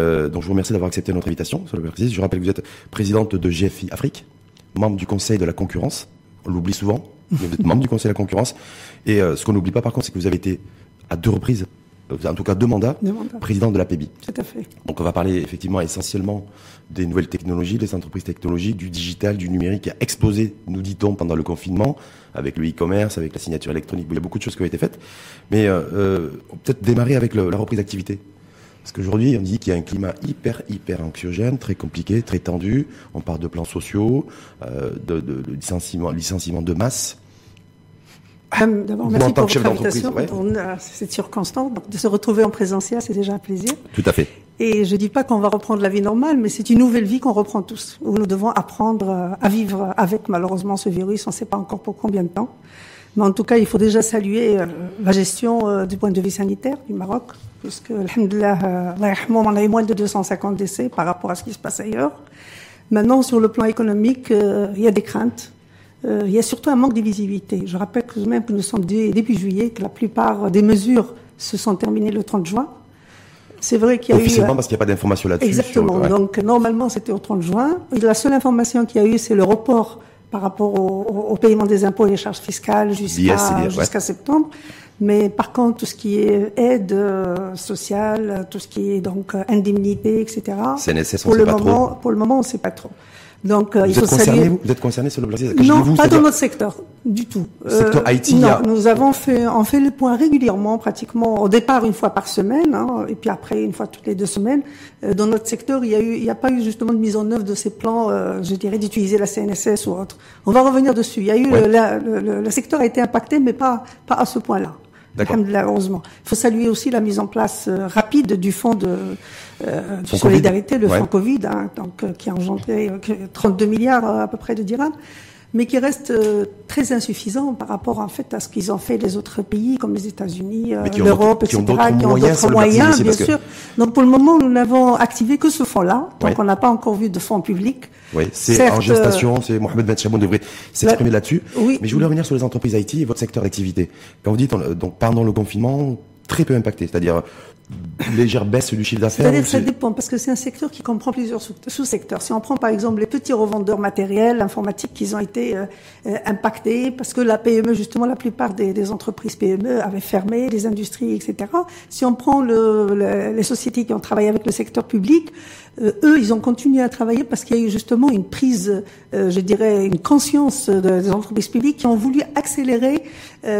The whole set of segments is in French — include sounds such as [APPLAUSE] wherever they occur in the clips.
Euh, donc je vous remercie d'avoir accepté notre invitation. Je rappelle que vous êtes présidente de GFI Afrique, membre du Conseil de la concurrence. On l'oublie souvent, mais vous êtes membre du Conseil de la concurrence. Et euh, ce qu'on n'oublie pas par contre, c'est que vous avez été à deux reprises en tout cas deux mandats, président de la PEBI. Tout à fait. Donc on va parler effectivement essentiellement des nouvelles technologies, des entreprises technologiques, du digital, du numérique qui a explosé, nous dit-on, pendant le confinement, avec le e-commerce, avec la signature électronique. Il y a beaucoup de choses qui ont été faites. Mais euh, euh peut-être démarrer avec la reprise d'activité. Parce qu'aujourd'hui, on dit qu'il y a un climat hyper, hyper anxiogène, très compliqué, très tendu. On parle de plans sociaux, euh, de, de, de licenciement, licenciement de masse. D'abord, merci pour votre invitation. cette circonstance, de se retrouver en présentiel, c'est déjà un plaisir. Tout à fait. Et je dis pas qu'on va reprendre la vie normale, mais c'est une nouvelle vie qu'on reprend tous, où nous devons apprendre euh, à vivre avec malheureusement ce virus. On ne sait pas encore pour combien de temps. Mais en tout cas, il faut déjà saluer euh, la gestion du point de vue sanitaire du Maroc, puisque, alhamdoulilah, on a eu moins de 250 décès par rapport à ce qui se passe ailleurs. Maintenant, sur le plan économique, il y a des craintes euh, il y a surtout un manque de visibilité. Je rappelle que même que nous sommes début juillet, que la plupart des mesures se sont terminées le 30 juin. C'est vrai qu'il y a Officiellement, eu... parce qu'il n'y a pas d'information là-dessus. Exactement. Donc, normalement, c'était au 30 juin. la seule information qu'il y a eu, c'est le report par rapport au, paiement des impôts et des charges fiscales jusqu'à jusqu'à septembre. Mais par contre, tout ce qui est aide euh, sociale, tout ce qui est donc euh, indemnité, etc. CNSS, on pour le moment, Pour le moment, on ne sait pas trop. Donc, euh, vous, il faut êtes concerné, vous, êtes concerné sur le Brexit Non, pas dans notre secteur, du tout. Secteur euh, IT Non, nous avons fait, on fait le point régulièrement, pratiquement au départ une fois par semaine, hein, et puis après une fois toutes les deux semaines. Euh, dans notre secteur, il y a eu, il n'y a pas eu justement de mise en œuvre de ces plans, euh, je dirais, d'utiliser la CNSS ou autre. On va revenir dessus. Il y a eu, le, le, secteur a été impacté, mais pas, pas à ce point-là. Heureusement. Il faut saluer aussi la mise en place euh, rapide du fonds de, euh, solidarité, le fonds Covid, hein, donc, euh, qui a engendré 32 milliards à peu près de dirhams mais qui reste très insuffisant par rapport en fait à ce qu'ils ont fait les autres pays comme les États-Unis, l'Europe, etc., qui ont d'autres moyens, bien sûr. Donc pour le moment, nous n'avons activé que ce fonds-là, donc on n'a pas encore vu de fonds publics. Oui, c'est en gestation, euh, c'est Mohamed Ben Chamoun devrait s'exprimer là-dessus. Oui. Mais je voulais revenir sur les entreprises IT et votre secteur d'activité. Quand vous dites, donc pendant le confinement, très peu impacté, c'est-à-dire légère baisse du chiffre d'affaires C'est-à-dire ça dépend, parce que c'est un secteur qui comprend plusieurs sous-secteurs. Si on prend par exemple les petits revendeurs matériels, informatiques, qui ont été euh, euh, impactés, parce que la PME, justement, la plupart des, des, entreprises PME avaient fermé, les industries, etc. Si on prend le, les sociétés qui ont travaillé avec le secteur public, euh, eux, ils ont continué à travailler parce qu'il y a eu justement une prise, je dirais, une conscience des entreprises publiques qui ont voulu accélérer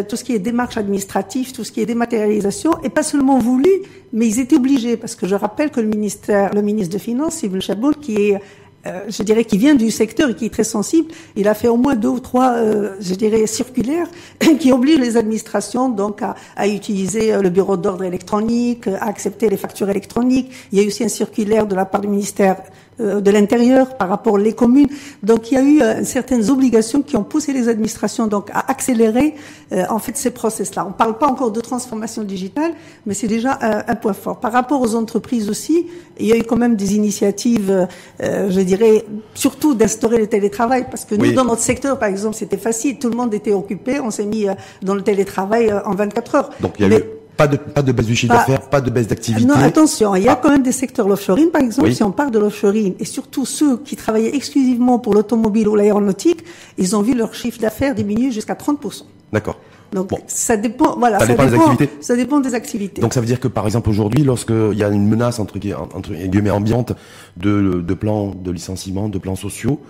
tout ce qui est démarche administrative, tout ce qui est dématérialisation, et pas seulement voulu, mais ils étaient obligés, parce que je rappelle que le ministère, le ministre de Finances, Yves Chaboul, qui est euh, je dirais, qui vient du secteur et qui est très sensible, il a fait au moins deux ou trois, euh, je dirais, circulaires [LAUGHS] qui obligent les administrations donc à, utiliser euh, le bureau d'ordre électronique, à accepter les factures électroniques. Il y a aussi un circulaire de la part du ministère de l'intérieur par rapport aux communes. Donc il y a eu euh, certaines obligations qui ont poussé les administrations donc à accélérer euh, en fait ces process-là. On ne parle pas encore de transformation digitale, mais c'est déjà un, point fort. Par rapport aux entreprises aussi, il y a eu quand même des initiatives, je dirais, surtout d'instaurer le télétravail, parce que nous dans notre secteur, par exemple, c'était facile, tout le monde était occupé, on s'est mis dans le télétravail en 24 heures. Donc il y a eu pas de, pas de baisse du chiffre d'affaires, pas de baisse d'activité. Non, attention, il y a ah. quand même des secteurs l'offshoring, par exemple, si on parle de l'offshoring, et surtout ceux qui travaillaient exclusivement pour l'automobile ou l'aéronautique, ils ont vu leur chiffre d'affaires diminuer jusqu'à 30%. D'accord. Donc ça dépend, voilà, ça, dépend, des activités. Ça dépend des activités. Donc ça veut dire que par exemple aujourd'hui, lorsqu'il y a une menace entre, entre guillemets ambiante de, de plans de licenciement, de plans sociaux,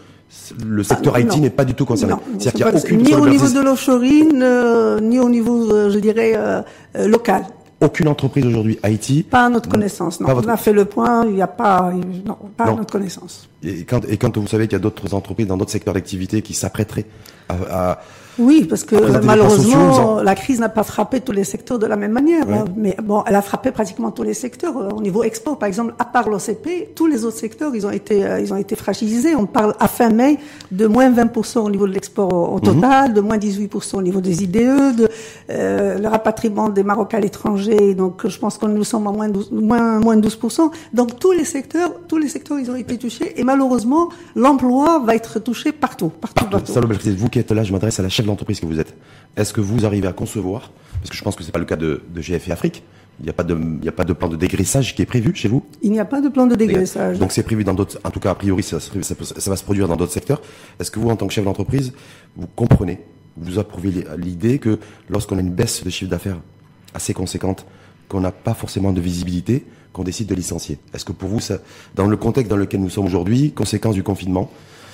le secteur ah, IT n'est pas du tout concerné. C'est-à-dire qu'il a aucune ni au niveau de l'offshoring, euh, ni au niveau, euh, je dirais, euh, local. Aucune entreprise aujourd'hui IT Pas à notre connaissance, non. On a fait le point, il n'y a pas, non, pas à notre connaissance. Et quand, et quand vous savez qu'il y a d'autres entreprises dans d'autres secteurs d'activité qui s'apprêteraient à, à oui, parce que malheureusement, la crise n'a pas frappé tous les secteurs de la même manière. Hein. Mais bon, elle a frappé pratiquement tous les secteurs. Euh, au niveau export, par exemple, à part l'OCP, tous les autres secteurs, ils ont été, euh, ils ont été fragilisés. On parle à fin mai de moins 20% au niveau de l'export au, mhm. total, de moins 18% au niveau des IDE, de euh, le rapatriement des Marocains à l'étranger. Donc, je pense qu'on nous sommes à moins 12, moins, moins 12%. Donc, tous les secteurs, tous les secteurs, ils ont été touchés. Et malheureusement, l'emploi va être touché partout, partout, partout. partout. Vous qui êtes là, je m'adresse à la chef l'entreprise que vous êtes, est-ce que vous arrivez à concevoir, parce que je pense que c'est pas le cas de, de GFI Afrique, Il n'y a pas de, il a pas de plan de dégraissage qui est prévu chez vous? Il n'y a pas de plan de dégraissage. Donc c'est prévu dans d'autres, en tout cas a priori ça, ça, ça va se produire dans d'autres secteurs. Est-ce que vous, en tant que chef d'entreprise, vous comprenez, vous approuvez l'idée que lorsqu'on a une baisse de chiffre d'affaires assez conséquente, qu'on n'a pas forcément de visibilité, qu'on décide de licencier? Est-ce que pour vous, ça, dans le contexte dans lequel nous sommes aujourd'hui, conséquence du confinement,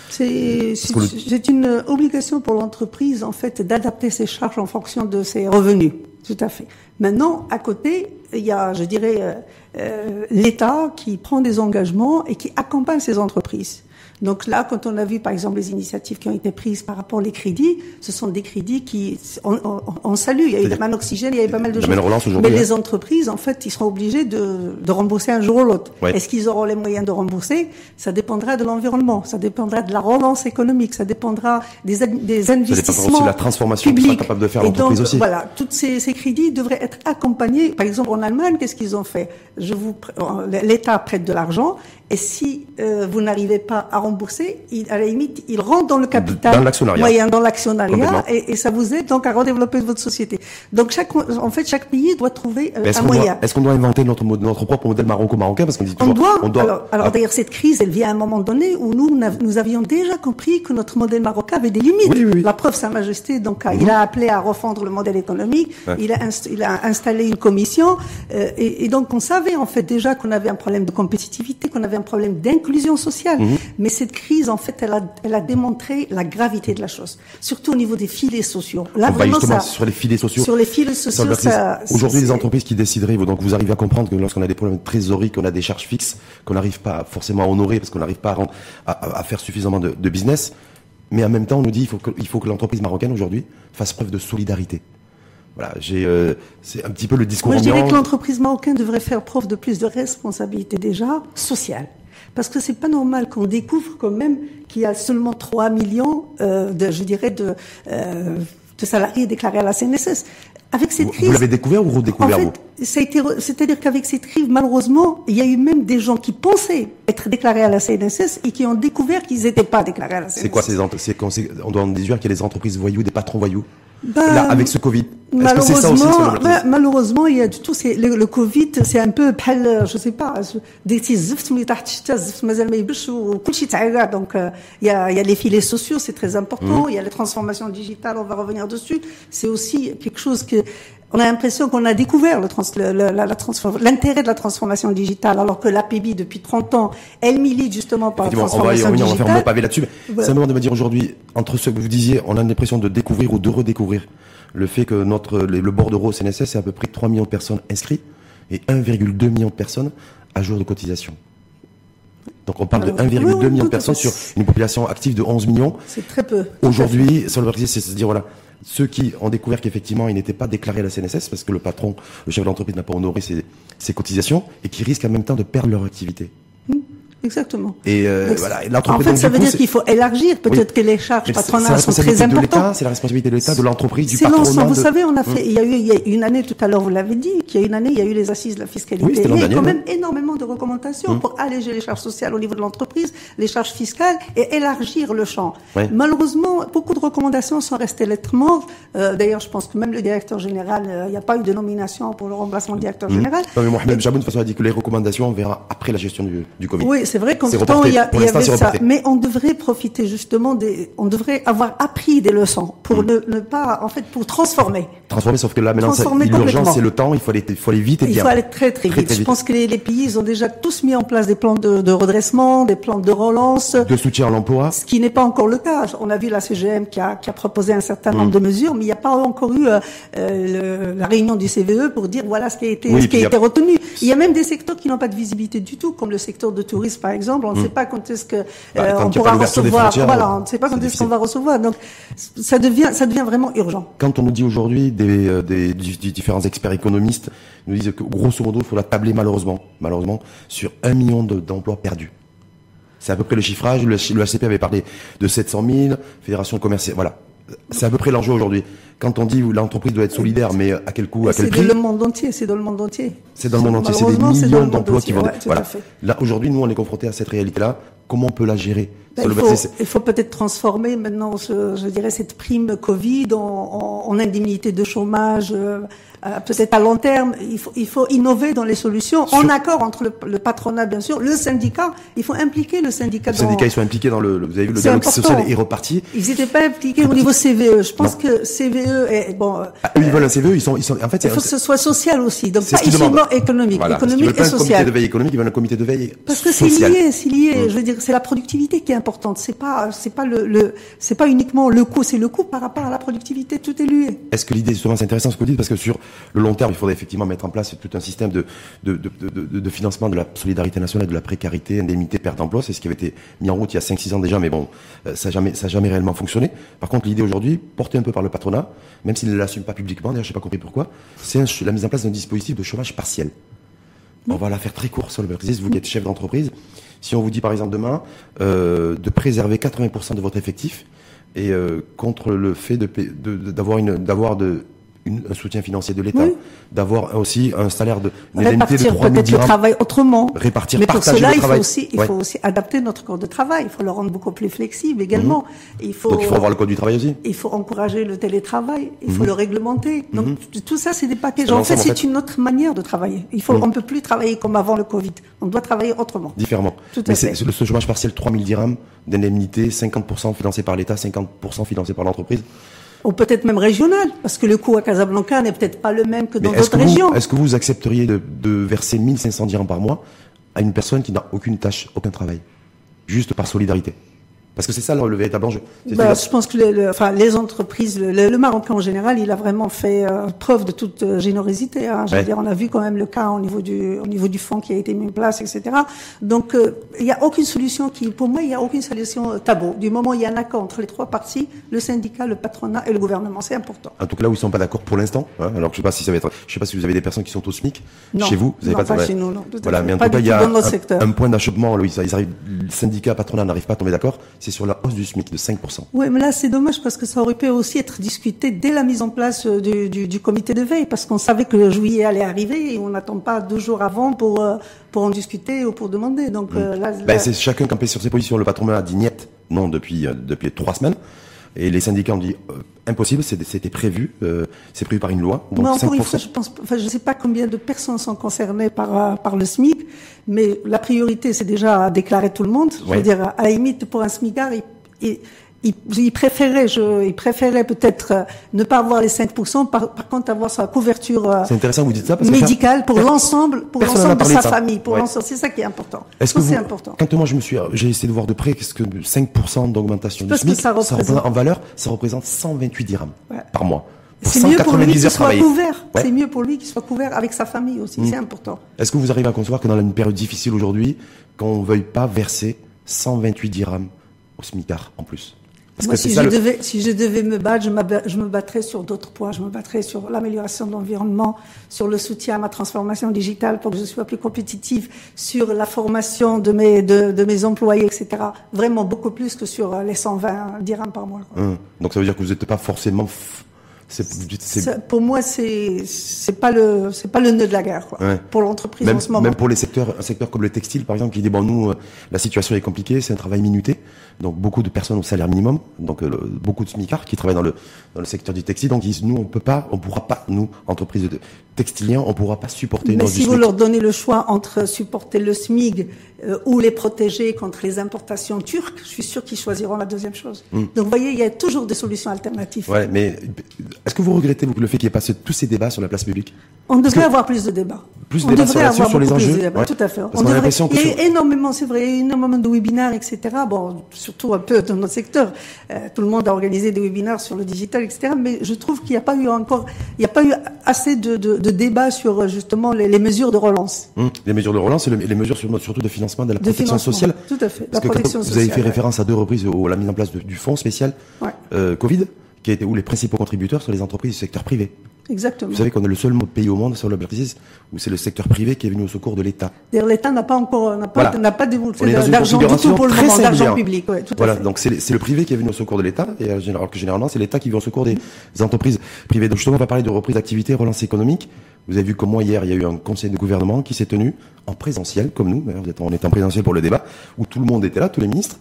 c'est une obligation pour l'entreprise, en fait, d'adapter ses charges en fonction de ses revenus. Tout à fait. Maintenant, à côté, il y a, je dirais, euh, euh, l'État qui prend des engagements et qui accompagne ces entreprises. Donc là, quand on a vu par exemple les initiatives qui ont été prises par rapport aux crédits, ce sont des crédits qui on, on, salue. Il y a eu la main oxygène, il y avait pas mal de choses. Mais les hein. entreprises, en fait, ils seront obligés de, de rembourser un jour ou l'autre. Est-ce qu'ils auront les moyens de rembourser? Ça dépendra de l'environnement, ça dépendra de la relance économique, ça dépendra des, des investissements ça aussi de la transformation qu'ils sera capable de faire l'entreprise aussi. Voilà, tous ces, ces crédits devraient être accompagnés. Par exemple, en Allemagne, qu'est-ce qu'ils ont fait? Je vous, l'État prête de l'argent et si euh, vous n'arrivez pas à rembourser, il, à la limite, il rentre dans le capital moyen, dans l'actionnariat, et, et, ça vous aide donc à redévelopper votre société. Donc chaque, en fait, chaque pays doit trouver euh, un moyen. Est-ce qu'on doit inventer notre, notre propre modèle maroco-marocain? Parce qu'on dit toujours, on doit. On doit alors, alors ah. d'ailleurs, cette crise, elle vient à un moment donné où nous, nous avions déjà compris que notre modèle marocain avait des limites. Oui, oui, La preuve, Sa Majesté, donc, il mhm. a appelé à refondre le modèle économique. Il a, il a installé une commission, euh, et, et donc on savait en fait déjà qu'on avait un problème de compétitivité, qu'on avait un problème d'inclusion sociale. Mhm. Mais cette crise, en fait, elle a, elle a démontré la gravité de la chose, surtout au niveau des filets sociaux. Là, ça, sur les filets sociaux. Sur les filets sociaux, Aujourd'hui, les entreprises qui décideraient, donc vous arrivez à comprendre que lorsqu'on a des problèmes de trésorerie, qu'on a des charges fixes, qu'on n'arrive pas forcément à honorer parce qu'on n'arrive pas à, à, à, faire suffisamment de, de business, mais en même temps, on nous dit il faut que, il faut que l'entreprise marocaine aujourd'hui fasse preuve de solidarité. Voilà, j'ai, euh, c'est un petit peu le discours. Moi, je dirais que l'entreprise marocaine devrait faire preuve de plus de responsabilité déjà sociale. Parce que c'est pas normal qu'on découvre quand même qu'il y a seulement 3 millions, euh, de, je dirais, de, euh, de salariés déclarés à la CNSS. Avec cette crise, vous l'avez découvert ou redécouvert en fait, c'est-à-dire qu'avec cette crise, malheureusement, il y a eu même des gens qui pensaient être déclarés à la CNSS et qui ont découvert qu'ils n'étaient pas déclarés à la CNSS. C'est quoi ces entreprises On doit en déduire qu'il y a des entreprises voyous, des patrons voyous? bah, là, avec ce Covid Malheureusement, malheureusement, il y a du tout. Le, Covid, c'est un peu, euh, je sais pas, donc euh, il, y a, il y a les filets sociaux, c'est très important. Mmh. Il y a les transformations digitales, on va revenir dessus. C'est aussi quelque chose que on a l'impression qu'on a découvert l'intérêt de la transformation digitale, alors que l'APB, depuis 30 ans, elle milite justement par la transformation digitale. On va, on va faire un pavé là-dessus. C'est un moment de me dire aujourd'hui, entre ce que vous disiez, on a l'impression de découvrir ou de redécouvrir le fait que notre le bordereau CNSS, c'est à peu près 3 millions de personnes inscrites et 1,2 million de personnes à jour de cotisation. Donc on parle de 1,2 million de personnes sur une population active de 11 millions. C'est très peu. Aujourd'hui, sur le c'est se dire voilà, ceux qui ont découvert qu'effectivement, ils n'étaient pas déclarés à la CNSS parce que le patron, le chef d'entreprise n'a pas honoré ses, cotisations et qui risquent en même temps de perdre leur activité. Mmh. Exactement. Et euh, voilà, En fait, ça veut dire qu'il faut élargir. Peut-être que les charges patronales sont très importantes. C'est la responsabilité de l'État, de l'entreprise, du patronat. C'est l'ensemble. Vous savez, on a fait. Il y a eu il y a une année tout à l'heure, vous l'avez dit, qu'il y a une année, il y a eu les assises de la fiscalité. Oui, il y a quand même énormément de recommandations hum. pour alléger les charges sociales au niveau de l'entreprise, les charges fiscales et élargir le champ. Malheureusement, beaucoup de recommandations sont restées lettres mortes. Euh, D'ailleurs, je pense que même le directeur général, euh, il n'y a pas eu de nomination pour le remplacement du directeur hum. général. Non, mais Mohamed Jaboun, de toute façon, a dit que les recommandations, on verra après la gestion du, du Covid. Oui, c'est vrai qu'en temps, il y, a, il y avait ça. Mais on devrait profiter justement des, on devrait avoir appris des leçons pour mm. ne, ne, pas, en fait, pour transformer. Transformer, sauf que là, maintenant, l'urgence, c'est le temps, il faut aller, il faut aller vite et bien. Il faut aller très, très, vite. Je pense que les, les, pays, ils ont déjà tous mis en place des plans de, de redressement, des plans de relance. De soutien à l'emploi. Ce qui n'est pas encore le cas. On a vu la CGM qui a, qui a proposé un certain nombre mm. de mesures, mais il n'y a pas encore eu euh, euh la réunion du CVE pour dire voilà ce qui a été, ce qui a, été retenu. Il y a même des secteurs qui n'ont pas de visibilité du tout, comme le secteur de tourisme, par exemple. On ne mm. sait pas quand est-ce que bah, euh, on pourra recevoir. Voilà, on ne sait pas quand est-ce qu'on va recevoir. Donc, ça devient, ça devient vraiment urgent. Quand on nous dit aujourd'hui des, euh, des, des, différents experts économistes nous disent que grosso modo, il faudra tabler malheureusement, malheureusement, sur un million d'emplois perdus. C'est à peu près le chiffrage. Le, le HCP avait parlé de 700 000, Fédération commerciale. Voilà. C'est à peu près l'enjeu aujourd'hui. Quand on dit l'entreprise doit être solidaire, mais à quel coût, à quel prix C'est dans le monde entier. C'est dans le monde entier. C'est dans le monde entier. C'est des millions d'emplois qui vont. voilà. Là aujourd'hui, nous, on est confrontés à cette réalité-là. Comment on peut la gérer Ben, il, faut, peut-être transformer maintenant, je, dirais, cette prime Covid en, en indemnité de chômage euh, euh, peut-être à long terme, il faut, il faut innover dans les solutions, en accord entre le, patronat, bien sûr, le syndicat. Il faut impliquer le syndicat. Les syndicats, ils sont impliqués dans le. Vous avez vu, le dialogue social est reparti. Ils n'étaient pas impliqués au niveau CVE. Je pense que CVE est bon. Ah, eux, ils veulent un CVE. Ils sont, ils sont. En fait, il faut que ce soit social aussi. Donc pas uniquement économique, économique et social. Un comité de veille économique, ils veulent un comité de veille. Parce que c'est lié, c'est lié. Mm. Je veux dire, c'est la productivité qui est importante. C'est pas, c'est pas le, le c'est pas uniquement le coût, c'est le coût par rapport à la productivité. Tout est lié. Est-ce que l'idée, justement, c'est intéressant ce que vous dites parce que sur le long terme, il faudrait effectivement mettre en place tout un système de, de, de, de, financement de la solidarité nationale, de la précarité, indemnité, perte d'emploi. C'est ce qui avait été mis en route il y a 5-6 ans déjà, mais bon, euh, ça n'a jamais, jamais réellement fonctionné. Par contre, l'idée aujourd'hui, portée un peu par le patronat, même s'il ne l'assume pas publiquement, d'ailleurs, je n'ai pas compris pourquoi, c'est la mise en place d'un dispositif de chômage partiel. On va la faire très court sur le Vous qui êtes chef d'entreprise, si on vous dit par exemple demain euh, de préserver 80% de votre effectif et euh, contre le fait de une d'avoir de un soutien financier de l'État, d'avoir aussi un salaire de une indemnité de 3 peut-être le travail autrement. Répartir, Mais pour cela, il faut aussi, il faut aussi adapter notre corps de travail. Il faut le rendre beaucoup plus flexible également. Mhm. Il faut. Donc il faut avoir le code du travail aussi. Il faut encourager le télétravail. Il faut mhm. le réglementer. Donc mhm. tout ça, c'est des paquets. En fait, c'est une autre manière de travailler. Il faut, on peut plus travailler comme avant le Covid. On doit travailler autrement. Différemment. Tout à Mais c'est le chômage partiel, 3 000 dirhams d'indemnité, 50% financé par l'État, 50% financé par l'entreprise ou peut-être même régional, parce que le coût à Casablanca n'est peut-être pas le même que dans d'autres régions. Est-ce que vous accepteriez de, de verser 1500 dirhams par mois à une personne qui n'a aucune tâche, aucun travail, juste par solidarité? Parce que c'est ça le, le, véritable enjeu. Bah, je pense que le, enfin, les entreprises, le, Marocain en général, il a vraiment fait euh, preuve de toute euh, générosité. Hein. Je veux dire, on a vu quand même le cas au niveau du, au niveau du fonds qui a été mis en place, etc. Donc, euh, il n'y a aucune solution qui, pour moi, il n'y a aucune solution tabou. Du moment où il y a un accord entre les trois parties, le syndicat, le patronat et le gouvernement, c'est important. En tout cas, là où ils sont pas d'accord pour l'instant. Hein, alors, je sais pas si ça va être, je sais pas si vous avez des personnes qui sont au SMIC non, chez vous. Vous avez pas, pas chez nous, non. Voilà, mais en tout cas, il y a un, un, point d'achoppement. Ils arrivent, le syndicat, patronat n'arrivent pas à tomber d'accord. C'est sur la hausse du SMIC de 5%. Oui, mais là, c'est dommage parce que ça aurait pu aussi être discuté dès la mise en place euh, du, du, du comité de veille, parce qu'on savait que le juillet allait arriver et on n'attend pas deux jours avant pour, euh, pour en discuter ou pour demander. Donc, euh, là, ben, c'est chacun campé sur ses positions. Le patronat a dit niet, non, depuis, depuis trois semaines. Et les syndicats ont dit impossible, c'était prévu, c'est prévu par une loi. Donc encore une fois, je pense, enfin, je sais pas combien de personnes sont concernées par par le SMIC, mais la priorité, c'est déjà déclarer tout le monde. Je veux dire, à la limite, pour un SMICard, il, il, préférait, je, il préférait peut-être euh, ne pas avoir les 5%, par, par contre avoir sa couverture euh, intéressant, vous dites ça, parce médicale pour l'ensemble, pour l'ensemble de sa famille, pour l'ensemble. C'est ça qui est important. Est-ce que c'est important Quand moi je me suis, j'ai essayé de voir de près, qu'est-ce que 5% d'augmentation du SMIC, ça représente... en valeur, ça représente 128 dirhams par mois. C'est mieux pour lui qu'il soit couvert. C'est mieux pour lui qu'il soit couvert avec sa famille aussi. C'est hmm. important. Est-ce que vous arrivez à concevoir que dans une période difficile aujourd'hui, qu'on veuille pas verser 128 dirhams au SMICAR en plus? Moi, si je, devais, si je devais me battre, je, je me battrais sur d'autres points. Je me battrais sur l'amélioration de l'environnement, sur le soutien à ma transformation digitale pour que je sois plus compétitive, sur la formation de mes, de, de mes employés, etc. Vraiment beaucoup plus que sur euh, les 120 dirhams par mois. Hum. Donc ça veut dire que vous n'êtes pas forcément pour moi, c'est c'est pas le c'est pas le nœud de la guerre quoi, pour l'entreprise en ce moment. Même pour les secteurs, un secteur comme le textile par exemple, qui dit bon nous euh, la situation est compliquée, c'est un travail minuté, donc beaucoup de personnes au salaire minimum, donc euh, beaucoup de smicards qui travaillent dans le dans le secteur du textile, donc ils disent nous on peut pas, on pourra pas nous entreprises de textiliens, on pourra pas supporter. Mais si vous leur donnez le choix entre supporter le SMIG euh, ou les protéger contre les importations turques, je suis sûr qu'ils choisiront la deuxième chose. Hmm. Donc vous voyez, il y a toujours des solutions alternatives. Ouais, mais est-ce que vous regrettez le fait qu'il y ait passé tous ces débats sur la place publique? On devrait avoir plus de débats. Plus de débats sur, sur les enjeux. Tout à fait. on devrait... Il y a énormément, c'est vrai, énormément de webinaires, etc. Bon, surtout un peu dans notre secteur. Euh, tout le monde a organisé des webinaires sur le digital, etc. Mais je trouve qu'il n'y a pas eu encore, il n'y a pas eu assez de, de, de débats sur justement les, les, mesures de relance. Hum, les mesures de relance et les mesures sur, surtout de financement de la protection sociale. Tout à fait. Parce la que vous avez fait référence à deux reprises à la mise en place du fonds spécial euh, Covid qui a été où les principaux contributeurs sont les entreprises du secteur privé. Exactement. Vous savez qu'on est le seul pays au monde sur le où c'est le secteur privé qui est venu au secours de l'État. L'État n'a pas encore, n'a pas, n'a pas développé d'argent du tout pour le moment, d'argent public. Ouais, tout voilà, donc c'est le privé qui est venu au secours de l'État, et alors que généralement c'est l'État qui vient au secours des, entreprises privées. Donc justement, on va parler de reprise d'activité, relance économique. Vous avez vu comment hier il y a eu un conseil de gouvernement qui s'est tenu en présentiel, comme nous, on était en présentiel pour le débat, où tout le monde était là, tous les ministres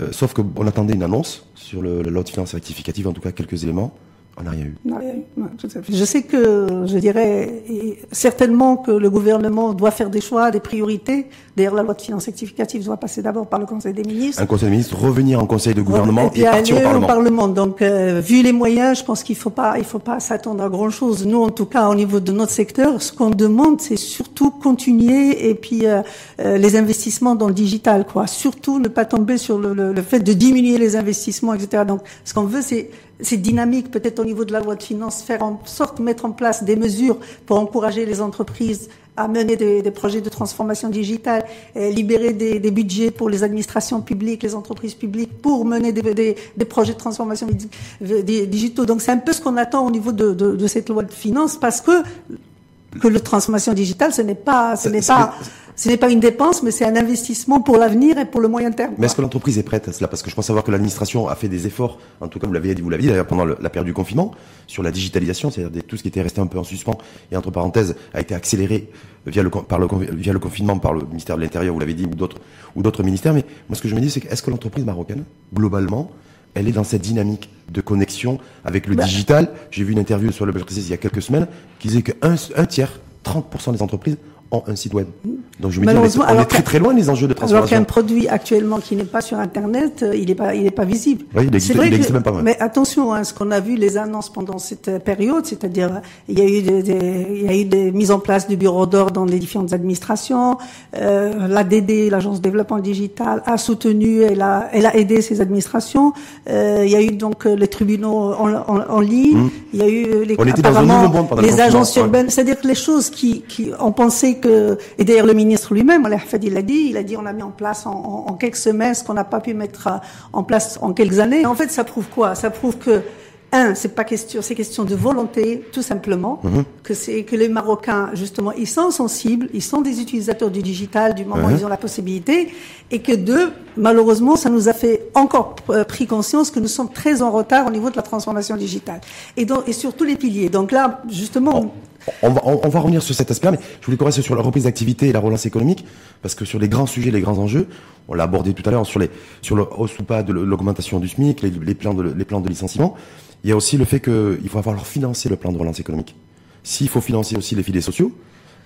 Euh, sauf qu'on attendait une annonce sur le, la loi de finances rectificative, en tout cas quelques éléments. On n'a rien eu. Je sais que, je dirais, certainement que le gouvernement doit faire des choix, des priorités. D'ailleurs, la loi de finances rectificative doit passer d'abord par le Conseil des ministres. Un Conseil des ministres, revenir en Conseil de gouvernement et, partir au Parlement. Donc, euh, vu les moyens, je pense qu'il faut pas, il faut pas s'attendre à grand chose. Nous, en tout cas, au niveau de notre secteur, ce qu'on demande, c'est surtout continuer et puis euh, euh, les investissements dans le digital, quoi. Surtout ne pas tomber sur le, le, le fait de diminuer les investissements, etc. Donc, ce qu'on veut, c'est c'est dynamique, peut-être au niveau de la loi de finances, faire en sorte de mettre en place des mesures pour encourager les entreprises à mener des, projets de transformation digitale, libérer des, budgets pour les administrations publiques, les entreprises publiques, pour mener des, projets de transformation digitaux. Donc c'est un peu ce qu'on attend au niveau de, de, cette loi de finances, parce que que la transformation digitale, ce n'est pas, ce n'est pas ce n'est pas une dépense, mais c'est un investissement pour l'avenir et pour le moyen terme. Mais est-ce que l'entreprise est prête à cela? Parce que je pense savoir que l'administration a fait des efforts, en tout cas vous l'avez dit, vous l'avez dit d'ailleurs pendant la période du confinement, sur la digitalisation, c'est-à-dire tout ce qui était resté un peu en suspens et entre parenthèses a été accéléré via le, par le, via le confinement par le ministère de l'Intérieur, vous l'avez dit, ou d'autres, ou d'autres ministères. Mais moi ce que je me dis, c'est est-ce que l'entreprise marocaine, globalement, elle est dans cette dynamique de connexion avec le bah. digital. J'ai vu une interview sur le il y a quelques semaines qui disait qu'un un tiers, 30% des entreprises ont un site web. Donc je me dis, on est très très loin des enjeux de transformation. Alors qu'un produit actuellement qui n'est pas sur Internet, euh, il n'est pas, il est pas visible. Oui, il existe, même pas. Mais attention, hein, ce qu'on a vu les annonces pendant cette euh, période, c'est-à-dire il y a eu des, il y a eu des mises en place du bureau d'or dans les différentes administrations. Euh, L'ADD, l'agence de développement digital, a soutenu, elle a, elle a aidé ces administrations. Euh, il y a eu donc les tribunaux en, en, en ligne. Mmh. Il y a eu les, apparemment, les agences urbaines. C'est-à-dire que les choses qui, qui ont pensé que, et d'ailleurs le ministre lui-même, il l'a dit, il a dit on a mis en place en, quelques semaines ce qu'on n'a pas pu mettre euh, en place en quelques années. En fait, ça prouve quoi? Ça prouve que un, c'est pas question, c'est question de volonté, tout simplement, mhm. que c'est que les Marocains, justement, ils sont sensibles, ils sont des utilisateurs du digital du moment où mhm. ils ont la possibilité, et que deux, malheureusement, ça nous a fait encore euh, pris conscience que nous sommes très en retard au niveau de la transformation digitale, et donc et sur tous les piliers. Donc là, justement, on va, on, va revenir sur cet aspect-là, mais je voulais commencer sur la reprise d'activité et la relance économique, parce que sur les grands sujets, les grands enjeux, on l'a abordé tout à l'heure sur les sur le hausse ou pas de l'augmentation du SMIC, les, plans de les plans de licenciement. Il y a aussi le fait qu'il va falloir financer le plan de relance économique. S'il faut financer aussi les filets sociaux,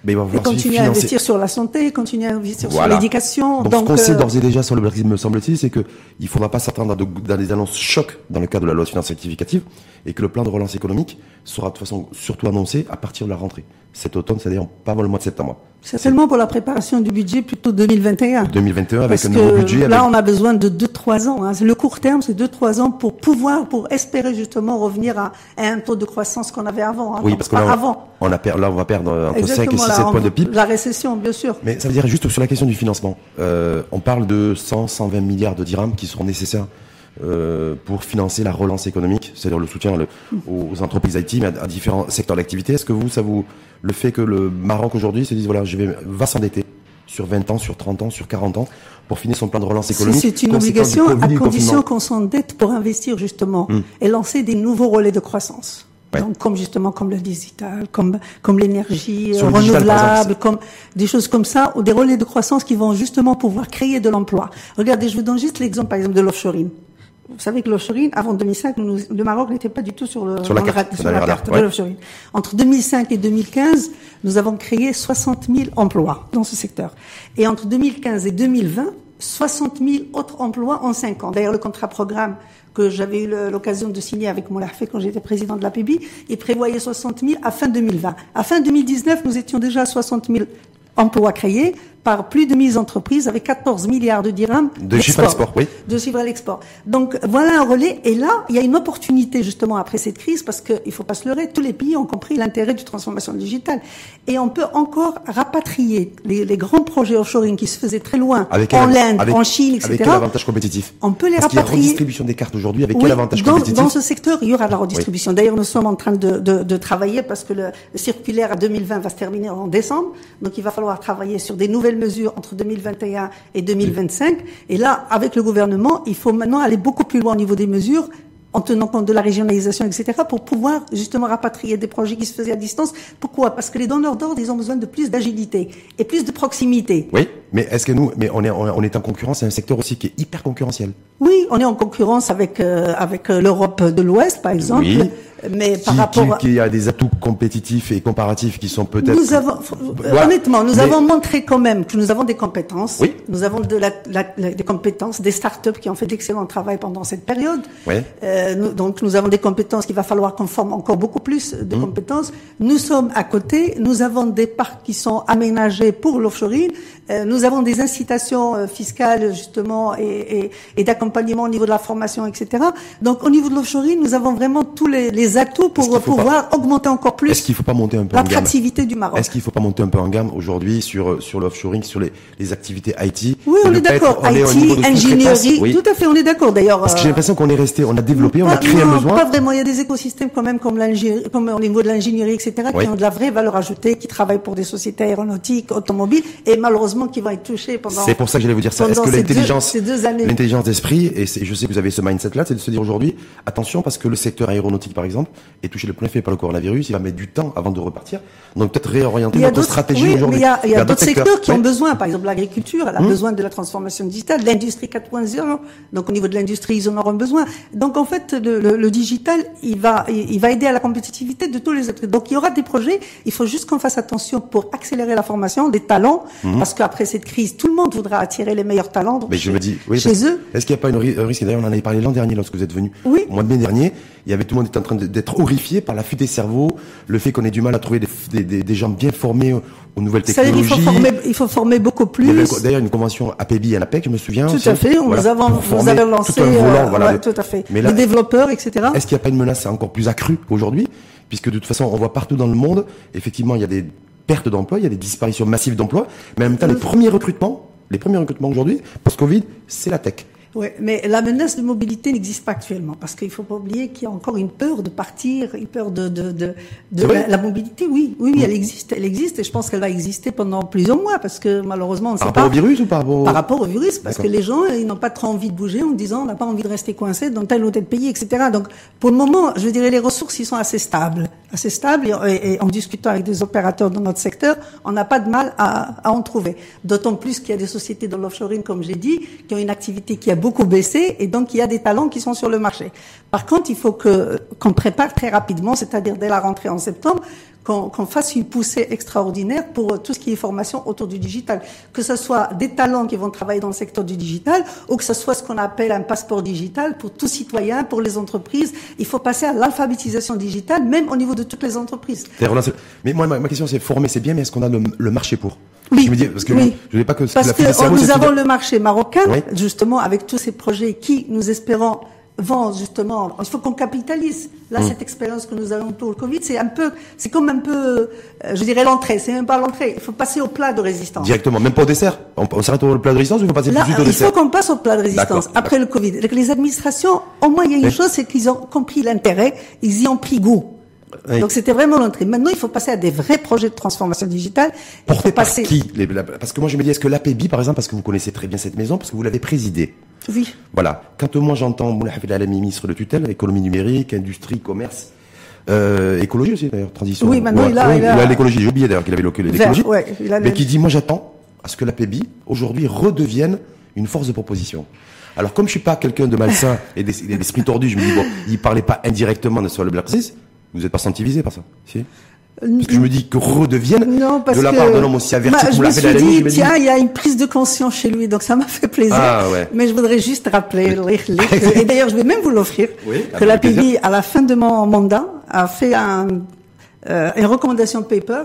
mais il va falloir continuer à investir sur la santé, continuer à investir sur l'éducation. Donc, ce qu'on sait euh, d'ores et déjà sur le Brexit, me semble-t-il, c'est qu'il ne faudra pas s'attendre à, des annonces chocs dans le cadre de la loi de finances rectificative et que le plan de relance économique sera de toute façon surtout annoncé à partir de la rentrée. Cet automne, c'est-à-dire pas avant le mois de septembre. C'est seulement pour la préparation du budget plutôt 2021. 2021 avec un nouveau budget. Là, on a besoin de 2-3 ans. Hein. Le court terme, c'est 2-3 ans pour pouvoir, pour espérer justement revenir à, un taux de croissance qu'on avait avant. Hein. Oui, parce que là, avant. On, a là, on va perdre entre 5 et 6, 7 points de PIB. La récession, bien sûr. Mais ça veut dire juste sur la question du financement. Euh, on parle de 100, 120 milliards de dirhams qui seront nécessaires euh, pour financer la relance économique, c'est-à-dire le soutien aux entreprises IT, mais à, différents secteurs d'activité. Est-ce que vous, ça vous, le fait que le Maroc aujourd'hui se dise voilà, je vais va s'endetter sur 20 ans, sur 30 ans, sur 40 ans pour finir son plan de relance économique. C'est une obligation à condition qu'on s'endette pour investir justement hmm. et lancer des nouveaux relais de croissance. Donc, comme justement comme le digital, comme comme l'énergie renouvelable, comme des choses comme ça, ou des relais de croissance qui vont justement pouvoir créer de l'emploi. Regardez, je vous donne juste l'exemple par exemple de l'offshoring. Vous savez que l'offshoring, avant 2005, le Maroc n'était pas du tout sur, le, sur la carte, sur la carte de l'offshoring. Entre 2005 et 2015, nous avons créé 60 000 emplois dans ce secteur. Et entre 2015 et 2020, 60 000 autres emplois en 5 ans. D'ailleurs, le contrat programme que j'avais eu l'occasion de signer avec Moulay quand j'étais président de la PBI, il prévoyait 60 000 à fin 2020. À fin 2019, nous étions déjà à 60 000 emplois créés par plus de 1000 entreprises avec 14 milliards de dirhams de chiffre à l'export, oui. De chiffre à l'export. Donc voilà un relais. Et là, il y a une opportunité justement après cette crise parce qu'il faut pas se leurrer, tous les pays ont compris l'intérêt du transformation digitale. Et on peut encore rapatrier les, les grands projets offshoring qui se faisaient très loin, en Inde, en Chine, etc. Avec quel avantage compétitif? On peut les parce rapatrier. Il y a redistribution des cartes aujourd'hui. Avec quel avantage dans, compétitif? Dans ce secteur, il y aura de la redistribution. D'ailleurs, nous sommes en train de, de, de travailler parce que le circulaire à 2020 va se terminer en décembre. Donc il va falloir travailler sur des nouvelles mesures entre 2020 2021 et 2025. Et là, avec le gouvernement, il faut maintenant aller beaucoup plus loin au niveau des mesures en tenant compte de la régionalisation, etc., pour pouvoir justement rapatrier des projets qui se faisaient à distance. Pourquoi? Parce que les donneurs d'ordre, ils ont besoin de plus d'agilité et plus de proximité. Oui, mais est-ce que nous, mais on est, on est en concurrence, c'est un secteur aussi qui est hyper concurrentiel. Oui, on est en concurrence avec euh, avec euh, l'Europe de l'Ouest, par exemple. Oui. Mais par rapport, qui, qui, a des atouts compétitifs et comparatifs qui sont peut-être. Nous avons, honnêtement, nous avons montré quand même que nous avons des compétences. Oui. Nous avons de la, la, des compétences, des startups qui ont fait d'excellent travail pendant cette période. Oui. Euh, nous, donc nous avons des compétences qu'il va falloir qu'on forme encore beaucoup plus de mmh. compétences. Nous sommes à côté. Nous avons des parcs qui sont aménagés pour l'offshoring. Euh, nous avons des incitations euh, fiscales justement et, et, et d'accompagnement au niveau de la formation, etc. Donc au niveau de l'offshoring, nous avons vraiment tous les, les atouts pour pouvoir augmenter encore plus. Est-ce qu'il faut pas monter un peu l'attractivité du Maroc? Est-ce qu'il faut pas monter un peu en gamme aujourd'hui sur sur l'offshoring, sur les, les activités IT Oui, on est d'accord. IT, ingénierie, oui. tout à fait, on est d'accord. D'ailleurs, parce que j'ai l'impression qu'on est resté, on a développé, on a créé non, un besoin. Pas vraiment. Il y a des écosystèmes quand même comme l'ingénierie, comme au niveau de l'ingénierie, etc., qui ont de la vraie valeur ajoutée, qui travaillent pour des sociétés aéronautiques, automobiles, et malheureusement qui vont être touchés c'est pour ça que j'allais vous dire ça. Est-ce que l'intelligence, l'intelligence d'esprit, et je sais que vous avez ce mindset-là, c'est de se dire aujourd'hui, attention, parce que le secteur aéronautique, par exemple, est touché le plein fait par le coronavirus, il va mettre du temps avant de repartir. Donc peut-être réorienter notre stratégie aujourd'hui. Il y a, d'autres secteurs, qui ont besoin, par exemple l'agriculture, elle a hum. besoin de la transformation digitale, l'industrie 4.0. Donc au niveau de l'industrie, ils en auront besoin. Donc en fait, le, digital, il va, il va aider à la compétitivité de tous les autres. Donc il y aura des projets. Il faut juste qu'on fasse attention pour accélérer la formation des talents, hum. parce qu'après cette crise, tout le monde voudra attirer les meilleurs talents Mais je me dis, oui, chez eux. Est-ce qu'il n'y a pas un risque D'ailleurs, on en avait parlé l'an dernier lorsque vous êtes venu. Oui. Au mois de mai dernier, il y avait tout le monde était en train d'être horrifié par la fuite des cerveaux, le fait qu'on ait du mal à trouver des, des, des gens bien formés aux nouvelles technologies. il, faut former, il faut former beaucoup plus. D'ailleurs, une convention APB et APEC, je me souviens. Tout à fait. On nous avons, lancé, tout, euh, voilà, ouais, tout à fait. Mais les développeurs, etc. Est-ce qu'il n'y a pas une menace encore plus accrue aujourd'hui, puisque de toute façon, on voit partout dans le monde, effectivement, il y a des pertes d'emplois, il y a des disparitions massives d'emplois, mais en même temps, les premiers recrutements les premiers recrutements aujourd'hui, post-Covid, c'est la tech. Oui, mais la menace de mobilité n'existe pas actuellement parce qu'il faut pas oublier qu'il y a encore une peur de partir, une peur de de de, de la, mobilité. Oui, oui, oui, elle existe, elle existe et je pense qu'elle va exister pendant plusieurs mois parce que malheureusement on ne sait pas. Par rapport au virus ou par rapport Par rapport au virus, parce que les gens ils n'ont pas trop envie de bouger en disant on n'a pas envie de rester coincé dans tel ou tel pays, etc. Donc pour le moment, je dirais les ressources ils sont assez stables, assez stables et, et en discutant avec des opérateurs dans notre secteur, on n'a pas de mal à, à en trouver. D'autant plus qu'il y a des sociétés dans l'offshoring, comme j'ai dit, qui ont une activité qui a beaucoup baissé et donc il y a des talents qui sont sur le marché. Par contre, il faut qu'on prépare très rapidement, c'est-à-dire dès la rentrée en septembre, qu'on fasse une poussée extraordinaire pour tout ce qui est formation autour du digital. Que ce soit des talents qui vont travailler dans le secteur du digital ou que ce soit ce qu'on appelle un passeport digital pour tout citoyen, pour les entreprises. Il faut passer à l'alphabétisation digitale, même au niveau de toutes les entreprises. Mais moi, ma, question, c'est former, c'est bien, mais est-ce qu'on a le marché pour? Oui, je me dis, parce que oui. je pas que parce que nous avons le marché marocain, justement, avec tous ces projets qui, nous espérons, vont justement. Il faut qu'on capitalise. Là, mm. cette expérience que nous avons pour le Covid, c'est un peu, c'est comme un peu, euh, je dirais l'entrée. C'est même pas l'entrée. Il faut passer au plat de résistance. Directement, même pas au dessert. On, on s'arrête au plat de résistance ou il faut passer Là, tout de suite au dessert Il faut qu'on passe au plat de résistance après le Covid. Les administrations, au moins, il y a une chose, c'est qu'ils ont compris l'intérêt. Ils y ont pris goût. Donc c'était vraiment l'entrée. Maintenant, il faut passer à des vrais projets de transformation digitale. Porté par qui Parce que moi, je me dis, est-ce que l'APB, par exemple, parce que vous connaissez très bien cette maison, parce que vous l'avez présidée? Oui. Voilà. Quand moi j'entends Moulay Hafid ministre de tutelle, économie numérique, industrie, commerce, euh, écologie aussi d'ailleurs, transition. Oui, maintenant il a, il a, l'écologie. J'ai oublié d'ailleurs qu'il avait l'écologie. Ouais, mais qui dit, moi j'attends à ce que l'APB aujourd'hui redevienne une force de proposition. Alors comme je suis pas quelqu'un de malsain et d'esprit tordu, je me dis bon, il parlait pas indirectement de le Blacksis, vous n'êtes pas senti visé par ça si parce que je me dis que redevienne non, de la part d'un homme aussi averti bah, je me suis dit, tiens, il y a une prise de conscience chez lui, donc ça m'a fait plaisir. Ah, ouais. Mais je voudrais juste rappeler, [LAUGHS] et d'ailleurs je vais même vous l'offrir, que la PIB, à la fin de mon mandat, a fait un, euh, une recommandation paper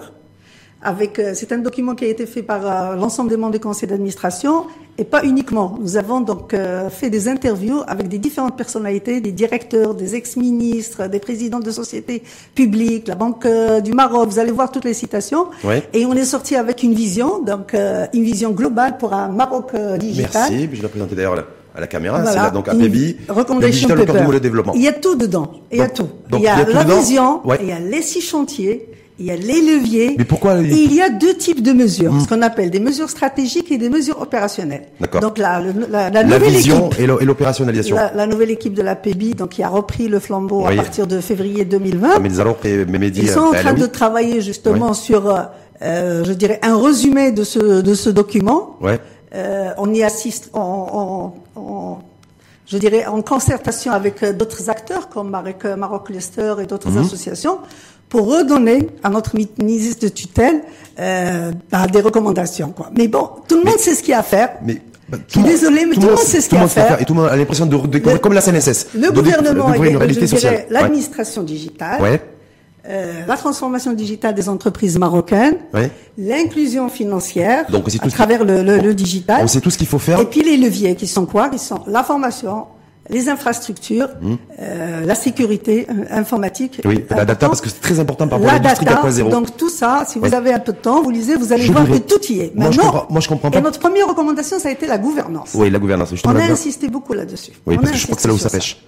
avec, euh, c'est un document qui a été fait par euh, l'ensemble des membres du conseil d'administration et pas uniquement. Nous avons donc euh, fait des interviews avec des différentes personnalités, des directeurs, des ex-ministres, des présidents de sociétés publiques, la Banque du Maroc. Vous allez voir toutes les citations. Et on est sorti avec une vision, donc une vision globale pour un Maroc digital. Merci. Je l'ai présenté d'ailleurs à la caméra. C'est là donc APBI, le digital le développement. Il y a tout dedans. Il y a tout. il y a, la vision, il y a les six chantiers il y a les leviers. Mais pourquoi Et il y a deux types de mesures, ce qu'on appelle des mesures stratégiques et des mesures opérationnelles. D'accord. Donc la, la, La la nouvelle vision équipe, et l'o- et l'opérationnalisation. la, la nouvelle équipe de la PEBI, donc qui a repris le flambeau Oui. à partir de février 2020. Ah, mais nous allons Ils sont en euh, train de travailler justement sur, euh, euh, je dirais, un résumé de ce de ce document. Ouais. Euh, on y assiste en- je dirais, en concertation avec d'autres acteurs comme Maroc, Maroc Lester et d'autres Mhm. associations pour redonner à notre mi- ministre de tutelle euh, bah, des recommandations. Quoi. Mais bon, tout le monde sait ce qu'il y a à faire. Mais bah, Je suis désolée, mais tout le monde sait ce qu'il y a à faire. Et tout le monde a l'impression de, comme la CNSS. Le de- gouvernement et sociale. Ouais. l'administration digitale, Ouais. euh, la transformation digitale des entreprises marocaines, Ouais. l'inclusion financière Donc, c'est à tout travers le, le, le digital. On sait tout ce qu'il faut faire. Et puis les leviers qui sont quoi? Qui sont la formation, les infrastructures, euh, la sécurité euh, informatique. Mmh. Oui, la data, parce que c'est très important par rapport à La l'industrie data, 4.0. donc tout ça, si vous avez un peu de temps, vous lisez, vous allez Je voir que tout y est. Moi, je Maintenant, comprends- moi, je comprends pas. Et notre première recommandation, ça a été la gouvernance. Oui, la gouvernance. Je On a insisté beaucoup là-dessus. Oui, On parce que je crois que c'est là où ça pêche.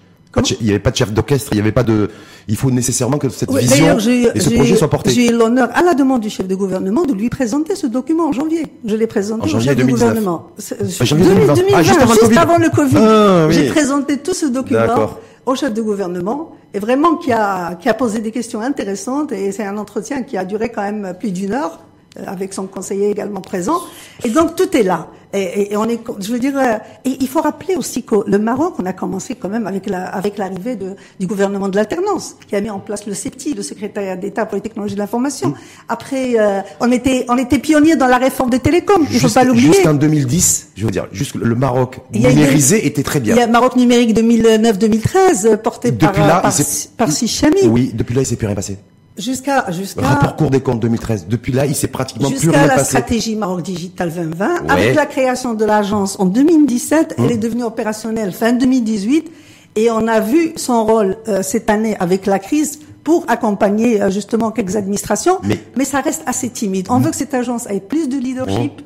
Il n'y avait pas de chef d'orchestre, il n'y avait pas de. Il faut nécessairement que cette Oui, vision et ce projet soient portés. j'ai eu l'honneur, à la demande du chef de gouvernement, de lui présenter ce document en janvier. Je l'ai présenté En janvier au chef 2019. de gouvernement. Ah, janvier 2020, 2020. Ah, juste avant le Covid. avant le Covid. Ah, oui. J'ai présenté tout ce document au chef de gouvernement et vraiment qui a, qui a posé des questions intéressantes et c'est un entretien qui a duré quand même plus d'une heure euh, avec son conseiller également présent. Et donc tout est là. Et, et- et on est, je veux dire, euh, et il faut rappeler aussi que le Maroc, on a commencé quand même avec la, avec l'arrivée de, du gouvernement de l'alternance, qui a mis en place le CEPTI, le secrétariat d'État pour les technologies de l'information. Après, euh, on était, on était pionniers dans la réforme des télécoms. Il faut Juste- pas l'oublier. Jusqu'en 2010, je veux dire, juste le Maroc eu- numérisé était très bien. Il y a Maroc numérique 2009-2013 euh, porté par, là, par, par Sichami. Oui, depuis là, il s'est plus rien passé. Jusqu'à, jusqu'à, Rapport Cour des comptes 2013. Depuis là, il s'est pratiquement plus Jusqu'à rien la passé. stratégie Maroc Digital 2020. Ouais. Avec la création de l'agence en 2017, Hum. elle est devenue opérationnelle fin 2018 et on a vu son rôle euh, cette année avec la crise pour accompagner euh, justement quelques administrations. Mais- ça reste assez timide. On veut que cette agence ait plus de leadership.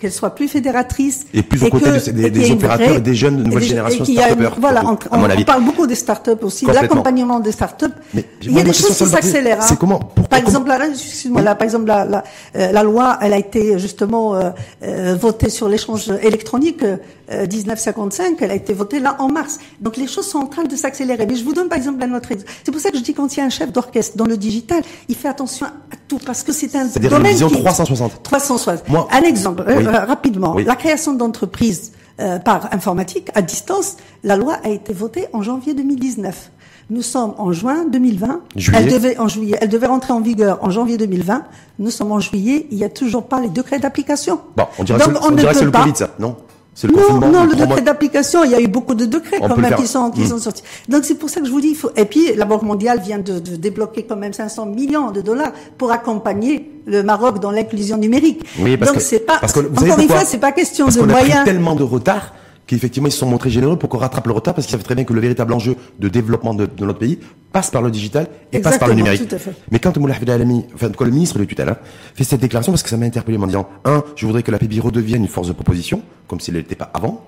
Qu'elle soit plus fédératrice Et plus aux côtés que- des- opérateurs et des jeunes de nouvelle génération start-upers, Voilà, on, on avis. parle beaucoup des startups aussi, l'accompagnement des startups. Mais il y a des choses qui s'accélèrent. hein. c'est comment- pourquoi- Par exemple, la, excuse-moi, là, par exemple, la, la, euh, la loi, elle a été justement euh, euh, votée sur l'échange électronique euh, 1955. Elle a été votée là en mars. Donc les choses sont en train de s'accélérer. Mais je vous donne par exemple un autre exemple. C'est pour ça que je dis quand il y a un chef d'orchestre dans le digital, il fait attention à tout parce que c'est un C'est-à-dire une domaine vision qui 360. 360. Moi- un exemple, euh, Oui. Euh, rapidement. Oui. La création d'entreprises euh, par informatique à distance, la loi a été votée en janvier 2019. Nous sommes en juin 2020. Juillet. Elle devait en juillet. Elle devait rentrer en vigueur en janvier 2020. Nous sommes en juillet. Il n'y a toujours pas les décrets d'application. Bon, on dirait Donc, que c'est- on on ne dirait que c'est peut le Covid, ça. Non? C'est le non, non, le décret d'application, il y a eu beaucoup de décrets On quand même qui sont qui Mm. sont sortis. Donc c'est pour ça que je vous dis, il faut. Et puis la Banque mondiale vient de, de débloquer quand même 500 millions de dollars pour accompagner le Maroc dans l'inclusion numérique. Oui, parce Donc que- c'est pas. parce que vous encore une fois, c'est pas question Parce de qu'on a moyens. pris tellement de retard qu'effectivement ils se sont montrés généreux pour qu'on rattrape le retard parce qu'ils savent très bien que le véritable enjeu de développement de, de notre pays passe par le digital et passe par le numérique. tout à fait. Mais quand Moulay Alami, enfin cas le ministre de tutelle, hein, fait cette déclaration parce que ça m'a interpellé en disant un, je voudrais que la PBI redevienne une force de proposition comme s'il n'était pas avant.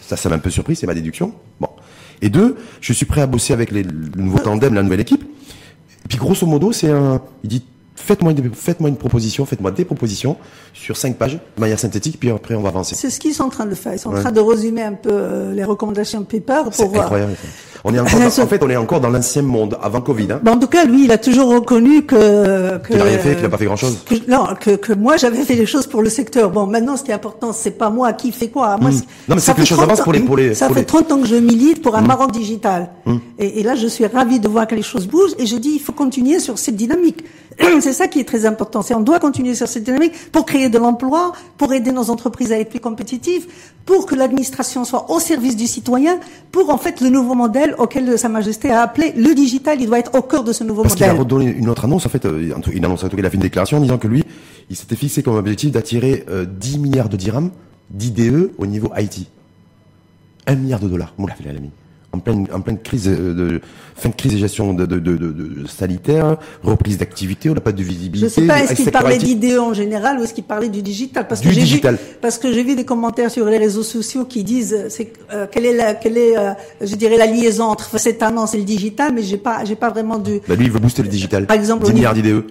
Ça, ça m'a un peu surpris, c'est ma déduction. Bon. Et deux, je suis prêt à bosser avec les, le nouveau tandem, la nouvelle équipe. Et puis grosso modo, c'est un, il dit faites-moi une, faites-moi une proposition, faites-moi des propositions sur cinq pages de manière synthétique, puis après on va avancer. C'est ce qu'ils sont en train de faire. Ils sont en train de résumer un peu euh, les recommandations de C'est pour. euh, incroyable. On est encore, dans- en fait, on est encore dans l'ancien monde avant Covid. Hein. Ben, en tout cas, lui, il a toujours reconnu que. que Qu'il n'a rien fait, qu'il n'a pas fait grand-chose. que- non, que, que moi j'avais fait les choses pour le secteur. Bon, maintenant, ce qui est important, c'est pas moi qui fait quoi. Moi, Hmm. Non, mais c'est que les choses 30 avancent pour les- pour les- Ça pour fait les- Hmm. 30 ans que je milite pour un Maroc digital. Et, et là, je suis ravi de voir que les choses bougent. Et je dis, il faut continuer sur cette dynamique. [CLEARS THROAT] c'est ça qui est très important. C'est on doit continuer sur cette dynamique pour créer de l'emploi, pour aider nos entreprises à être plus compétitives, pour que l'administration soit au service du citoyen, pour en fait le nouveau modèle auquel Sa Majesté a appelé le digital. Il doit être au cœur de ce nouveau Parce qu'il a modèle. redonné une autre annonce, en fait, euh, en tout- une annonce, en tout cas, il a fait une déclaration en disant que lui, il s'était fixé comme objectif d'attirer euh, 10 milliards de dirhams d'IDE au niveau Haïti. 1 milliard de dollars. Moula Hafid Alami. En pleine, en pleine crise euh, de, fin de crise de gestion de, de, de, de- de- sanitaire, reprise d'activité, on n'a pas de visibilité. Je sais pas, est-ce qu'il parlait IT. d'IDE en général ou est-ce qu'il parlait du digital? Parce Du que j'ai vu, parce que j'ai vu des commentaires sur les réseaux sociaux qui disent, c'est euh, quelle est la, quelle est, euh, je dirais la liaison entre cette annonce et le digital, mais j'ai pas, j'ai pas vraiment du. Bah, lui, il veut booster le digital. Par exemple, 10 au milliards d'IDE.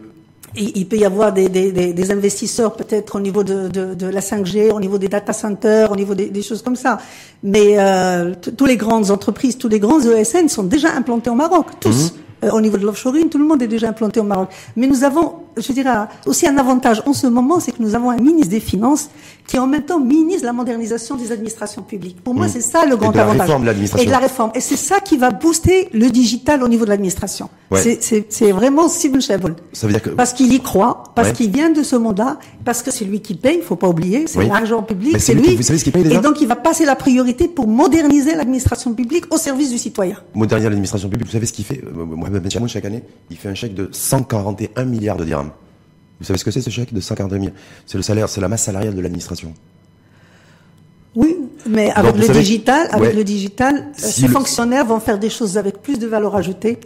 Il peut y avoir des, des, des investisseurs peut-être au niveau de, de, de, la 5G, au niveau des data centers, au niveau des, des choses comme ça. Mais euh, tous les grandes entreprises, tous les grands ESN sont déjà implantés au Maroc, tous. Mhm. Euh, au niveau de l'offshoring, tout le monde est déjà implanté au Maroc. Mais nous avons, je dirais, aussi un avantage en ce moment, c'est que nous avons un ministre des Finances qui en même temps ministre de la modernisation des administrations publiques. Pour moi, mmh. c'est ça le grand et de avantage. La réforme de l'administration. Et de la réforme. Et c'est ça qui va booster le digital au niveau de l'administration. Ouais. C'est vraiment Stephen Chevron. Ça veut dire que... Parce qu'il y croit, parce qu'il vient de ce monde-là, parce que c'est lui qui paye, il faut pas oublier, c'est l'argent public, c'est lui. Vous savez ce qu'il paye déjà Et donc il va passer la priorité pour moderniser l'administration publique au service du citoyen. Moderniser l'administration publique, vous savez ce qu'il fait? Euh, Mohamed Ben chaque année, il fait un chèque de 141 milliards de dirhams. Vous savez ce que c'est ce chèque de 141 milliards C'est le salaire, c'est la masse salariale de l'administration. Oui, mais avec le digital, avec le digital, ces fonctionnaires vont faire des choses avec plus de valeur ajoutée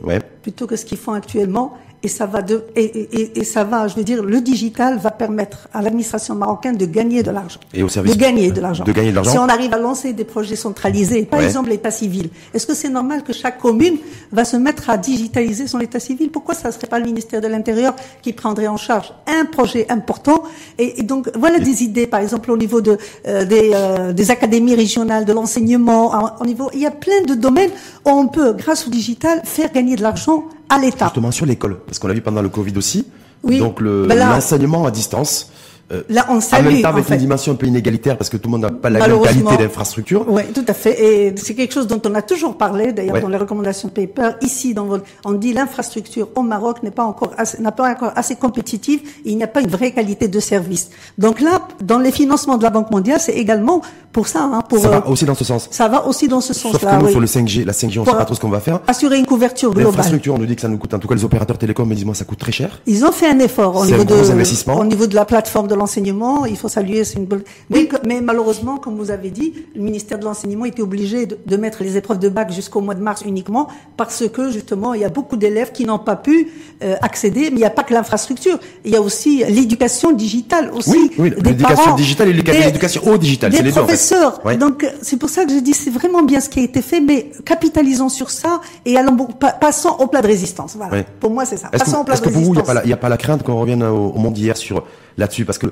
plutôt que ce qu'ils font actuellement et ça va de et, et, et, ça va, je veux dire, le digital va permettre à l'administration marocaine de gagner de l'argent. Et au service de gagner de l'argent. De gagner de l'argent. Si on arrive à lancer des projets centralisés, par exemple l'état civil, est-ce que c'est normal que chaque commune va se mettre à digitaliser son état civil? Pourquoi ça ne serait pas le ministère de l'Intérieur qui prendrait en charge un projet important? Et, donc voilà des idées, par exemple au niveau de euh, des, euh, des académies régionales, de l'enseignement, au niveau, il y a plein de domaines où on peut, grâce au digital, faire gagner de l'argent à l'État. Justement sur l'école, parce qu'on l'a vu pendant le Covid aussi. Oui. Donc ben l'enseignement à distance. Euh, là, on salue, en même temps, avec une dimension un peu inégalitaire, parce que tout le monde n'a pas la même qualité d'infrastructure. Oui, tout à fait. Et c'est quelque chose dont on a toujours parlé, d'ailleurs, dans les recommandations paper. Ici, dans on dit l'infrastructure au Maroc n'est pas encore n'a pas encore assez compétitive. Et il n'y a pas une vraie qualité de service. Donc là, dans les financements de la Banque mondiale, c'est également pour ça. Hein, pour, ça va euh, aussi dans ce sens. Ça va aussi dans ce sens-là. Sauf que nous, sur le 5G, la 5G, on ne sait pas trop ce qu'on va faire. Assurer une couverture globale. L'infrastructure, on nous dit que ça nous coûte. En tout cas, les opérateurs télécoms me disent moi, ça coûte très cher. Ils ont fait un effort au niveau de, au niveau de la plateforme de l'enseignement. Il faut saluer, c'est une bonne. Mais, malheureusement, comme vous avez dit, le ministère de l'enseignement était obligé de, de, mettre les épreuves de bac jusqu'au mois de mars uniquement parce que justement, il y a beaucoup d'élèves qui n'ont pas pu euh, accéder. Mais il n'y a pas que l'infrastructure. Il y a aussi l'éducation digitale aussi. Oui, oui l'éducation digitale et l'éducation au digital. Des professeurs. Donc c'est pour ça que je dis c'est vraiment bien ce qui a été fait, mais capitalisons sur ça et allons passons au plat de résistance. Voilà. Pour moi c'est ça. Passons au plat de résistance. Que pour vous il n'y a, pas la crainte qu'on revienne au, au monde d'hier sur là-dessus? Parce que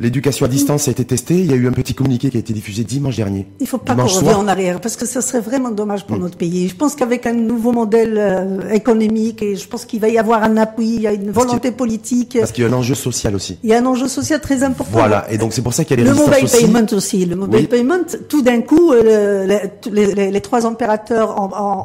l'éducation à distance a été testée. Il y a eu un petit communiqué qui a été diffusé dimanche dernier. Il faut pas qu'on revienne en arrière parce que ça serait vraiment dommage pour mm. notre pays. Je pense qu'avec un nouveau modèle euh, économique et je pense qu'il va y avoir un appui, il y a une volonté politique. Parce qu'il y a un enjeu social aussi. Il y a un enjeu social très important. Voilà. Et donc c'est pour ça qu'il y a les le mobile payment aussi. Le mobile payment, tout d'un coup, euh, les, les, les, trois opérateurs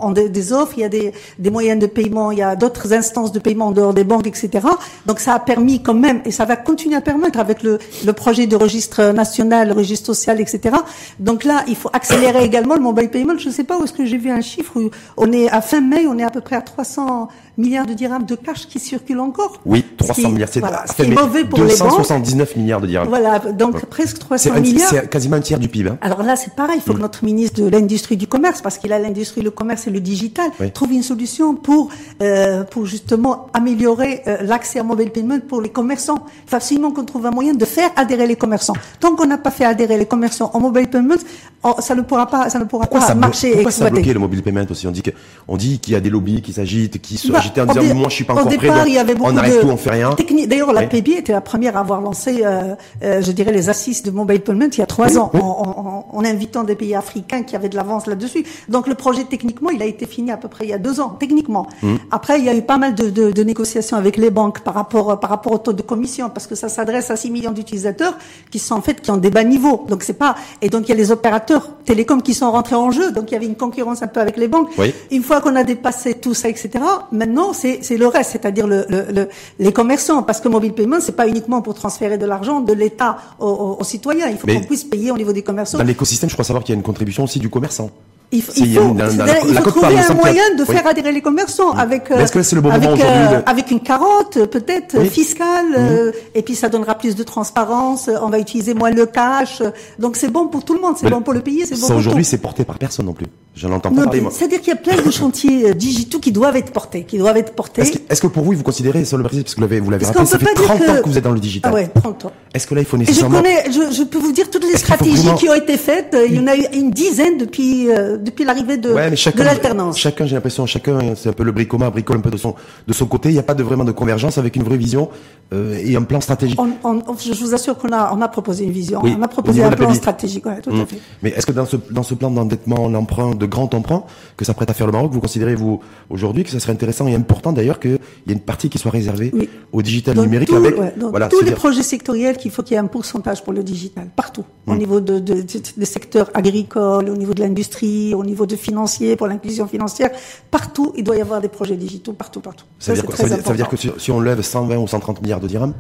ont, des, des, offres. Il y a des, des moyens de paiement. Il y a d'autres instances de paiement en dehors des banques, etc. Donc ça a permis quand même et ça va continuer à permettre avec le, projet de registre national, le registre social, etc. Donc là, il faut accélérer également le mobile payment. Je ne sais pas où est-ce que j'ai vu un chiffre. On est à fin mai, on est à peu près à 300 milliards de dirhams de cash qui circulent encore. Oui, 300 milliards. C'est voilà, mauvais pour 279 milliards de dirhams. Voilà, donc presque 300 milliards. C'est quasiment un tiers du PIB. Hein. Alors là, c'est pareil. Il faut que mm. notre ministre de l'industrie du commerce, parce qu'il a l'industrie, le commerce et le digital, trouve une solution pour euh, pour justement améliorer euh, l'accès à mobile payment pour les commerçants. Il faut absolument qu'on trouve un moyen de faire adhérer les commerçants. Tant qu'on n'a pas fait adhérer les commerçants au mobile payment, oh, ça ne pourra pas, ça ne pourra pas marcher. Pourquoi ça bloqué le mobile payment aussi? On dit que, on dit qu'il y a des lobbies qui s'agitent, qui se bah, en disant moi je suis pas encore prêt, donc il y avait beaucoup on arrête tout, on fait rien. D'ailleurs, la PB était la première à avoir lancé, euh, euh, je dirais, les assises de mobile payment il y a trois ans, En, en, invitant des pays africains qui avaient de l'avance là-dessus. Donc le projet techniquement, il a été fini à peu près il y a deux ans, techniquement. Hum. Après, il y a eu pas mal de, de, de, négociations avec les banques par rapport par rapport au taux de commission, parce que ça s'adresse à 6 millions d'utilisateurs qui sont en fait qui ont des bas niveaux. Donc c'est pas et donc il y a les opérateurs télécoms qui sont rentrés en jeu. Donc il y avait une concurrence un peu avec les banques. Une fois qu'on a dépassé tout ça, etc. Maintenant c'est c'est le reste, c'est-à-dire le, le, les commerçants, parce que mobile paiement c'est pas uniquement pour transférer de l'argent de l'État aux, aux, citoyens. Il faut qu'on puisse payer au niveau des commerçants. Dans l'écosystème, je crois savoir qu'il y a une contribution aussi du commerçant. Il, faut, il faut, trouver un moyen de faire adhérer les commerçants avec avec, euh, avec une carotte peut-être fiscale euh, et puis ça donnera plus de transparence. On va utiliser moins le cash, donc c'est bon pour tout le monde, c'est bon pour le pays, c'est bon. Ça aujourd'hui c'est porté par personne non plus. Je l'entends pas parler. C'est-à-dire qu'il y a plein de chantiers euh, digitaux qui doivent être portés, qui doivent être portés. Est-ce que, pour vous vous considérez sur le parce que vous l'avez vous l'avez rappelé, ça fait 30 ans que vous êtes dans le digital. Ah ouais, 30 ans. Est-ce que là il faut nécessairement Je connais, je, je peux vous dire toutes les stratégies qui ont été faites. Il y en a eu une dizaine depuis depuis l'arrivée de, de l'alternance. Chacun, j'ai l'impression, chacun, c'est un peu le bricoma, bricole un peu de son, de son côté. Il n'y a pas de vraiment de convergence avec une vraie vision euh, et un plan stratégique. je vous assure qu'on a, on a proposé une vision, on a proposé un plan stratégique. Ouais, tout à mmh. fait. Mais est-ce que dans ce, dans ce plan d'endettement, l'emprunt, de grand emprunt que ça prête à faire le Maroc, vous considérez vous aujourd'hui que ça serait intéressant et important d'ailleurs qu'il y ait une partie qui soit réservée au digital numérique avec voilà, tous les projets sectoriels qu'il faut qu'il y ait un pourcentage pour le digital partout, au mmh. niveau de, de, des secteurs agricoles, au niveau de l'industrie, au niveau de financier pour l'inclusion financière, partout il doit y avoir des projets digitaux partout partout. Ça, veut, dire, ça, veut, dire, que si, on lève 120 ou 130 milliards de dirhams,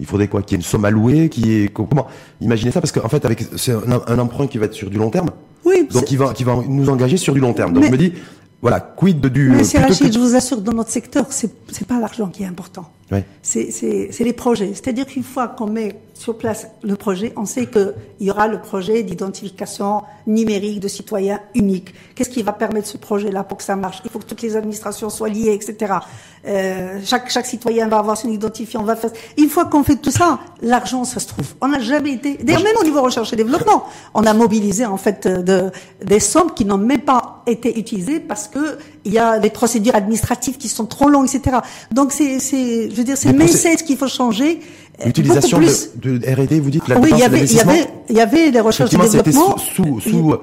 il faudrait quoi Qu'il y ait une somme allouée, qui est comment Imaginez ça parce qu'en fait avec c'est un, emprunt qui va être sur du long terme. Oui. Donc il va qui va nous engager sur du long terme. Donc je me dis voilà, quid de du. Monsieur Rachid, je vous assure, dans notre secteur, c'est c'est pas l'argent qui est important. C'est les projets. C'est-à-dire qu'une fois qu'on met sur place le projet, on sait qu'il y aura le projet d'identification numérique de citoyens unique. Qu'est-ce qui va permettre ce projet-là pour que ça marche? Il faut que toutes les administrations soient liées, etc. Euh, chaque chaque citoyen va avoir son identifiant. Va faire. Une fois qu'on fait tout ça, l'argent, ça se trouve. On n'a jamais été. D'ailleurs, même au niveau recherche et développement, on a mobilisé en fait de, des sommes qui n'ont même pas été utilisées parce que il y a des procédures administratives qui sont trop longues, etc. Donc c'est, c'est, je veux dire, c'est le mindset qu'il faut changer. L'utilisation de, de R&D, vous dites, la oui, il y avait, il y avait, il y avait des recherches et développement. Sous, sous, sous,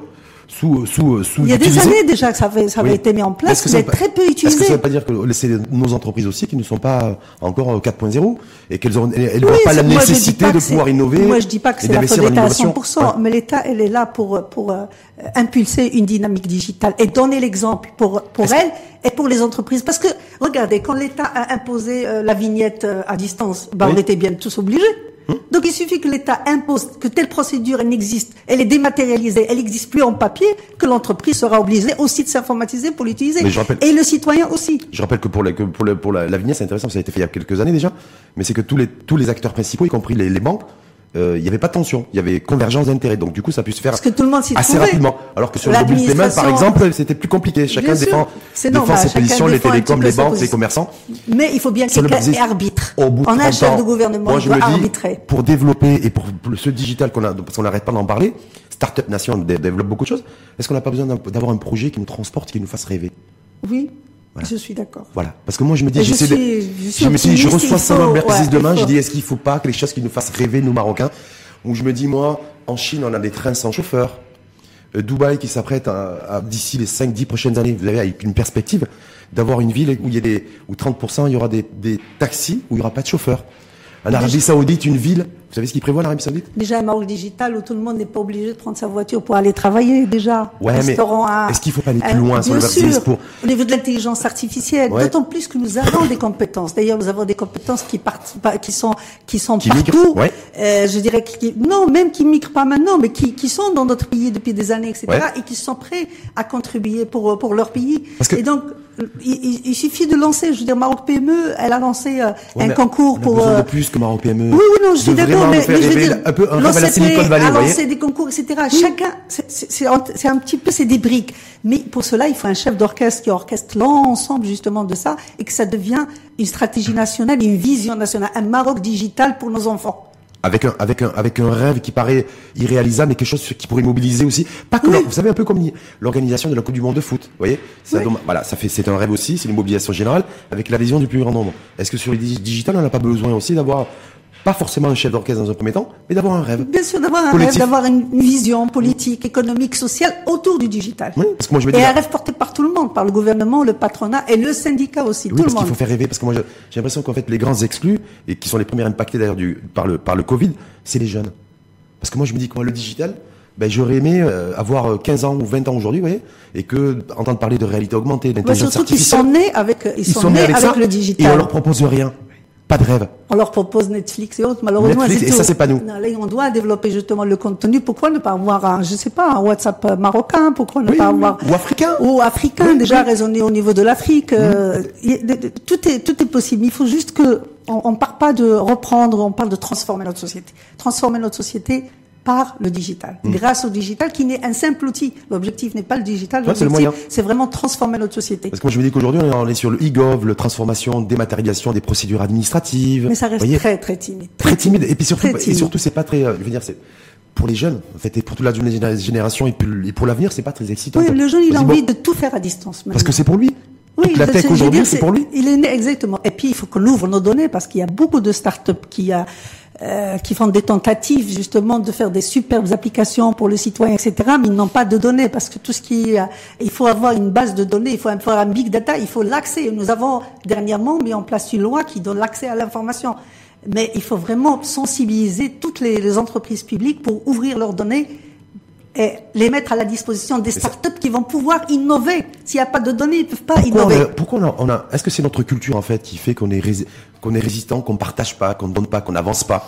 sous, sous Il y a des années déjà que ça avait, ça avait été mis en place, mais très peu utilisé. Est-ce que ça veut pas dire que c'est nos entreprises aussi qui ne sont pas encore 4.0 et qu'elles n'ont elles oui, pas la nécessité de pouvoir innover Moi, je dis pas que c'est la faute l'État à 100%, mais l'État, elle est là pour, pour euh, impulser une dynamique digitale et donner l'exemple pour, pour elle et pour les entreprises. Parce que, regardez, quand l'État a imposé euh, la vignette euh, à distance, bah, on était bien tous obligés. Donc il suffit que l'État impose que telle procédure elle n'existe, elle est dématérialisée, elle n'existe plus en papier, que l'entreprise sera obligée aussi de s'informatiser pour l'utiliser. Et le citoyen aussi. Je rappelle que pour la, que pour, pour la, la vignette, c'est intéressant, ça a été fait il y a quelques années déjà, mais c'est que tous les, tous les acteurs principaux, y compris les, les banques, euh, il n'y avait pas de tension, il y avait convergence d'intérêts. Donc du coup, ça a pu se faire que tout le monde assez rapidement. Alors que sur le mobile paiement, par exemple, c'était plus compliqué. Chacun défend, défend ses positions, les télécoms, les banques, les commerçants. Mais il faut bien que quelqu'un arbitre. Au bout de On a un chef de gouvernement moi, je doit arbitrer. Pour développer et pour ce digital qu'on a, parce qu'on n'arrête pas d'en parler, Startup Nation développe beaucoup de choses. Est-ce qu'on n'a pas besoin d'avoir un projet qui nous transporte, qui nous fasse rêver? Oui. Je suis d'accord. Voilà. Parce que moi, je me dis, je, suis, je, me suis je reçois ça Mercedes demain, je dis, est-ce qu'il faut pas que les choses qui nous fassent rêver, nous, Marocains, où je me dis, moi, en Chine, on a des trains sans chauffeur. Euh, Dubaï qui s'apprête à, d'ici les 5-10 prochaines années, vous avez une perspective d'avoir une ville où il y a des, où 30% il y aura des, des taxis où il n'y aura pas de chauffeur. En Arabie Saoudite, une ville, vous savez ce qu'ils prévoit l'Arabie Saoudite? Déjà un Maroc digital où tout le monde n'est pas obligé de prendre sa voiture pour aller travailler déjà. Ouais, mais est-ce qu'il faut pas aller plus loin sur le pour... Au niveau de l'intelligence artificielle, d'autant plus que nous avons des compétences. D'ailleurs, nous avons des compétences qui partent, qui sont, qui sont partout. ouais. euh, je dirais qui, non, même qui migrent pas maintenant, mais qui, qui sont dans notre pays depuis des années, etc. Et qui sont prêts à contribuer pour pour leur pays. Parce que... Et donc il, il, suffit de lancer, je veux dire, Maroc PME, elle a lancé euh, un concours pour. Besoin de euh, plus que Maroc PME. Oui, oui, non, je suis d'accord, mais, mais je veux dire, un peu un rêve à la Silicon Valley, a lancé des concours, etc. Chacun, c'est un petit peu, c'est des briques. Mais pour cela, il faut un chef d'orchestre qui orchestre l'ensemble justement de ça et que ça devient une stratégie nationale, une vision nationale, un Maroc digital pour nos enfants avec un avec un avec un rêve qui paraît irréalisable mais quelque chose qui pourrait mobiliser aussi. Pas que vous savez un peu comme l'organisation de la Coupe du monde de foot vous voyez? Voilà ça fait c'est un rêve aussi c'est une mobilisation générale avec la vision du plus grand nombre. Est-ce que sur les digital on n'a pas besoin aussi d'avoir pas forcément un chef d'orchestre dans un premier temps, mais d'avoir un rêve. Bien sûr, d'avoir un rêve, d'avoir une vision politique, économique, sociale autour du digital. Oui, parce que moi je et un rêve porté par tout le monde, par le gouvernement, le patronat et le syndicat aussi. Oui, tout parce le monde. faut faire rêver, parce que moi j'ai l'impression qu'en fait les grands exclus et qui sont les premiers impactés d'ailleurs par le par le Covid, c'est les jeunes. Parce que moi je me dis que le digital, ben, j'aurais aimé euh, avoir 15 ans ou 20 ans aujourd'hui, vous voyez, et que entendre parler de réalité augmentée, d'intelligence artificielle. Surtout qu'ils sont nés avec, ils, sont, nés avec, le digital. Et on leur propose rien. Pas de rêve. On leur propose Netflix et autres, malheureusement. Netflix, et ça, c'est pas nous. Non, là, on doit développer justement le contenu. Pourquoi ne pas avoir un, je sais pas, un WhatsApp marocain? Pourquoi ne pas avoir... Ou africain. Ou africain, déjà raisonner au niveau de l'Afrique. Euh, tout est, tout est possible. Il faut juste que, on, on part pas de reprendre, on parle de transformer notre société. Transformer notre société par le digital, mmh. grâce au digital qui n'est un simple outil. L'objectif n'est pas le digital, l'objectif c'est vraiment transformer notre société. Parce que moi je me dis qu'aujourd'hui on est sur le e-gov, le transformation, dématérialisation des procédures administratives. Mais ça reste très très timide. Très, timide et puis surtout et surtout c'est pas très, euh, je veux dire c'est pour les jeunes, en fait, et pour toute la jeune génération et pour l'avenir, c'est pas très excitant. Oui, le jeune, il a envie de tout faire à distance. Parce que c'est pour lui. Oui, la tech aujourd'hui, c'est pour lui. Il est né exactement. Et puis il faut qu'on ouvre nos données parce qu'il y a beaucoup de startups qui a euh, qui font des tentatives justement de faire des superbes applications pour le citoyen, etc. Mais ils n'ont pas de données parce que tout ce qui, il faut avoir une base de données, il faut avoir un big data, il faut l'accès. Nous avons dernièrement mis en place une loi qui donne l'accès à l'information. Mais il faut vraiment sensibiliser toutes les entreprises publiques pour ouvrir leurs données et les mettre à la disposition des startups qui vont pouvoir innover. S'il n'y a pas de données, ils ne peuvent pas innover. pourquoi on a, est-ce que c'est notre culture en fait qui fait qu'on est, qu'on est résistant, qu'on partage pas, qu'on ne donne pas, qu'on n'avance pas?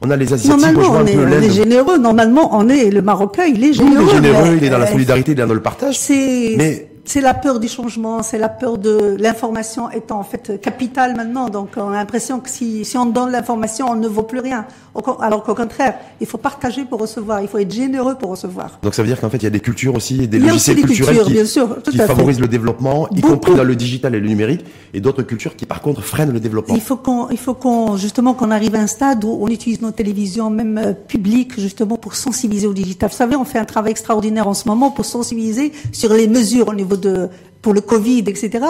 On a les Asiatiques, Normalement, on, est, on est, généreux. Normalement, on est le Marocain, il est généreux. il est généreux, il est dans la solidarité, il est dans le partage. C'est, mais c'est la peur du changement, c'est la peur de l'information étant en fait capitale maintenant. Donc on a l'impression que si, si on donne l'information, on ne vaut plus rien. Alors qu'au contraire, il faut partager pour recevoir, il faut être généreux pour recevoir. Donc ça veut dire qu'en fait il y a des cultures aussi, des logiciels culturels qui, bien sûr, qui favorisent le développement, y compris dans le digital et le numérique, et d'autres cultures qui par contre freinent le développement. Il faut qu'on, il faut qu'on justement qu'on arrive à un stade où on utilise nos télévisions même euh, publiques justement pour sensibiliser au digital. Vous savez, on fait un travail extraordinaire en ce moment pour sensibiliser sur les mesures au niveau pour le Covid, etc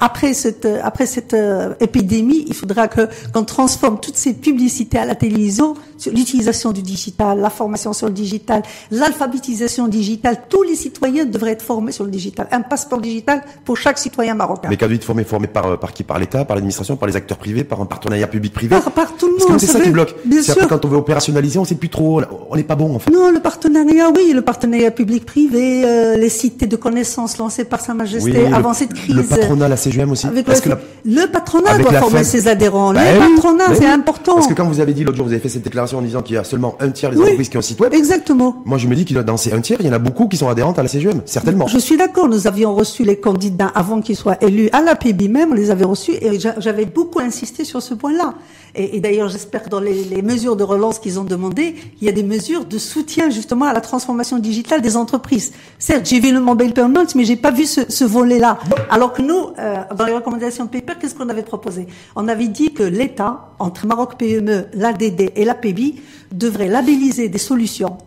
après cette après cette euh, épidémie, il faudra que qu'on transforme toutes ces publicités à la télévision sur l'utilisation du digital, la formation sur le digital, l'alphabétisation digitale. Tous les citoyens devraient être formés sur le digital. Un passeport digital pour chaque citoyen marocain. Mais qu'à-dit formé formé par euh, par qui? Par l'État, par l'administration, par les acteurs privés, par un partenariat public-privé par, par, tout le monde. Parce que c'est ça qui bloque. Bien sûr. Après, quand on veut opérationnaliser, on sait plus trop. On n'est pas bon en fait. Non, le partenariat, oui, le partenariat public-privé, euh, les cités de connaissances lancées par Sa Majesté avant cette crise. Le patronat, la CGM aussi. le, patronat doit former ses adhérents. le bah patronat, c'est important. Parce que quand vous avez dit l'autre jour, vous avez fait cette déclaration en disant qu'il y a seulement un tiers des entreprises qui ont un site web. Exactement. Moi, je me dis qu'il dans ces un tiers, il y en a beaucoup qui sont adhérentes à la CGM, certainement. Je suis d'accord. Nous avions reçu les candidats avant qu'ils soient élus à la PB même, on les avait reçus et j'avais beaucoup insisté sur ce point-là. Et, d'ailleurs, j'espère que dans les, mesures de relance qu'ils ont demandées, il y a des mesures de soutien justement à la transformation digitale des entreprises. Certes, j'ai vu le mobile payment, mais j'ai pas vu ce, ce volet-là. Alors que nous, euh, dans les recommandations de paper, qu'est-ce qu'on avait proposé? On avait dit que l'État, entre Maroc PME, l'ADD et devrait labelliser des solutions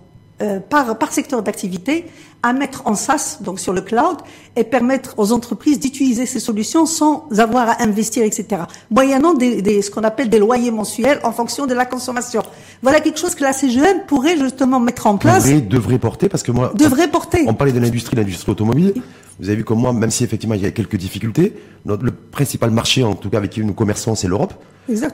euh, par, par secteur d'activité à mettre en SaaS, donc sur le cloud, et permettre aux entreprises d'utiliser ces solutions sans avoir à investir, etc. Moyennant des, des, ce qu'on appelle des loyers mensuels en fonction de la consommation. Voilà quelque chose que la CGM pourrait justement mettre en place. Devrait, devrait porter, parce que moi... Devrait porter. On parlait de l'industrie, l'industrie automobile. Vous avez vu comme moi, même si effectivement il y a quelques difficultés, notre, le principal marché, en tout cas avec qui nous commerçons, c'est l'Europe.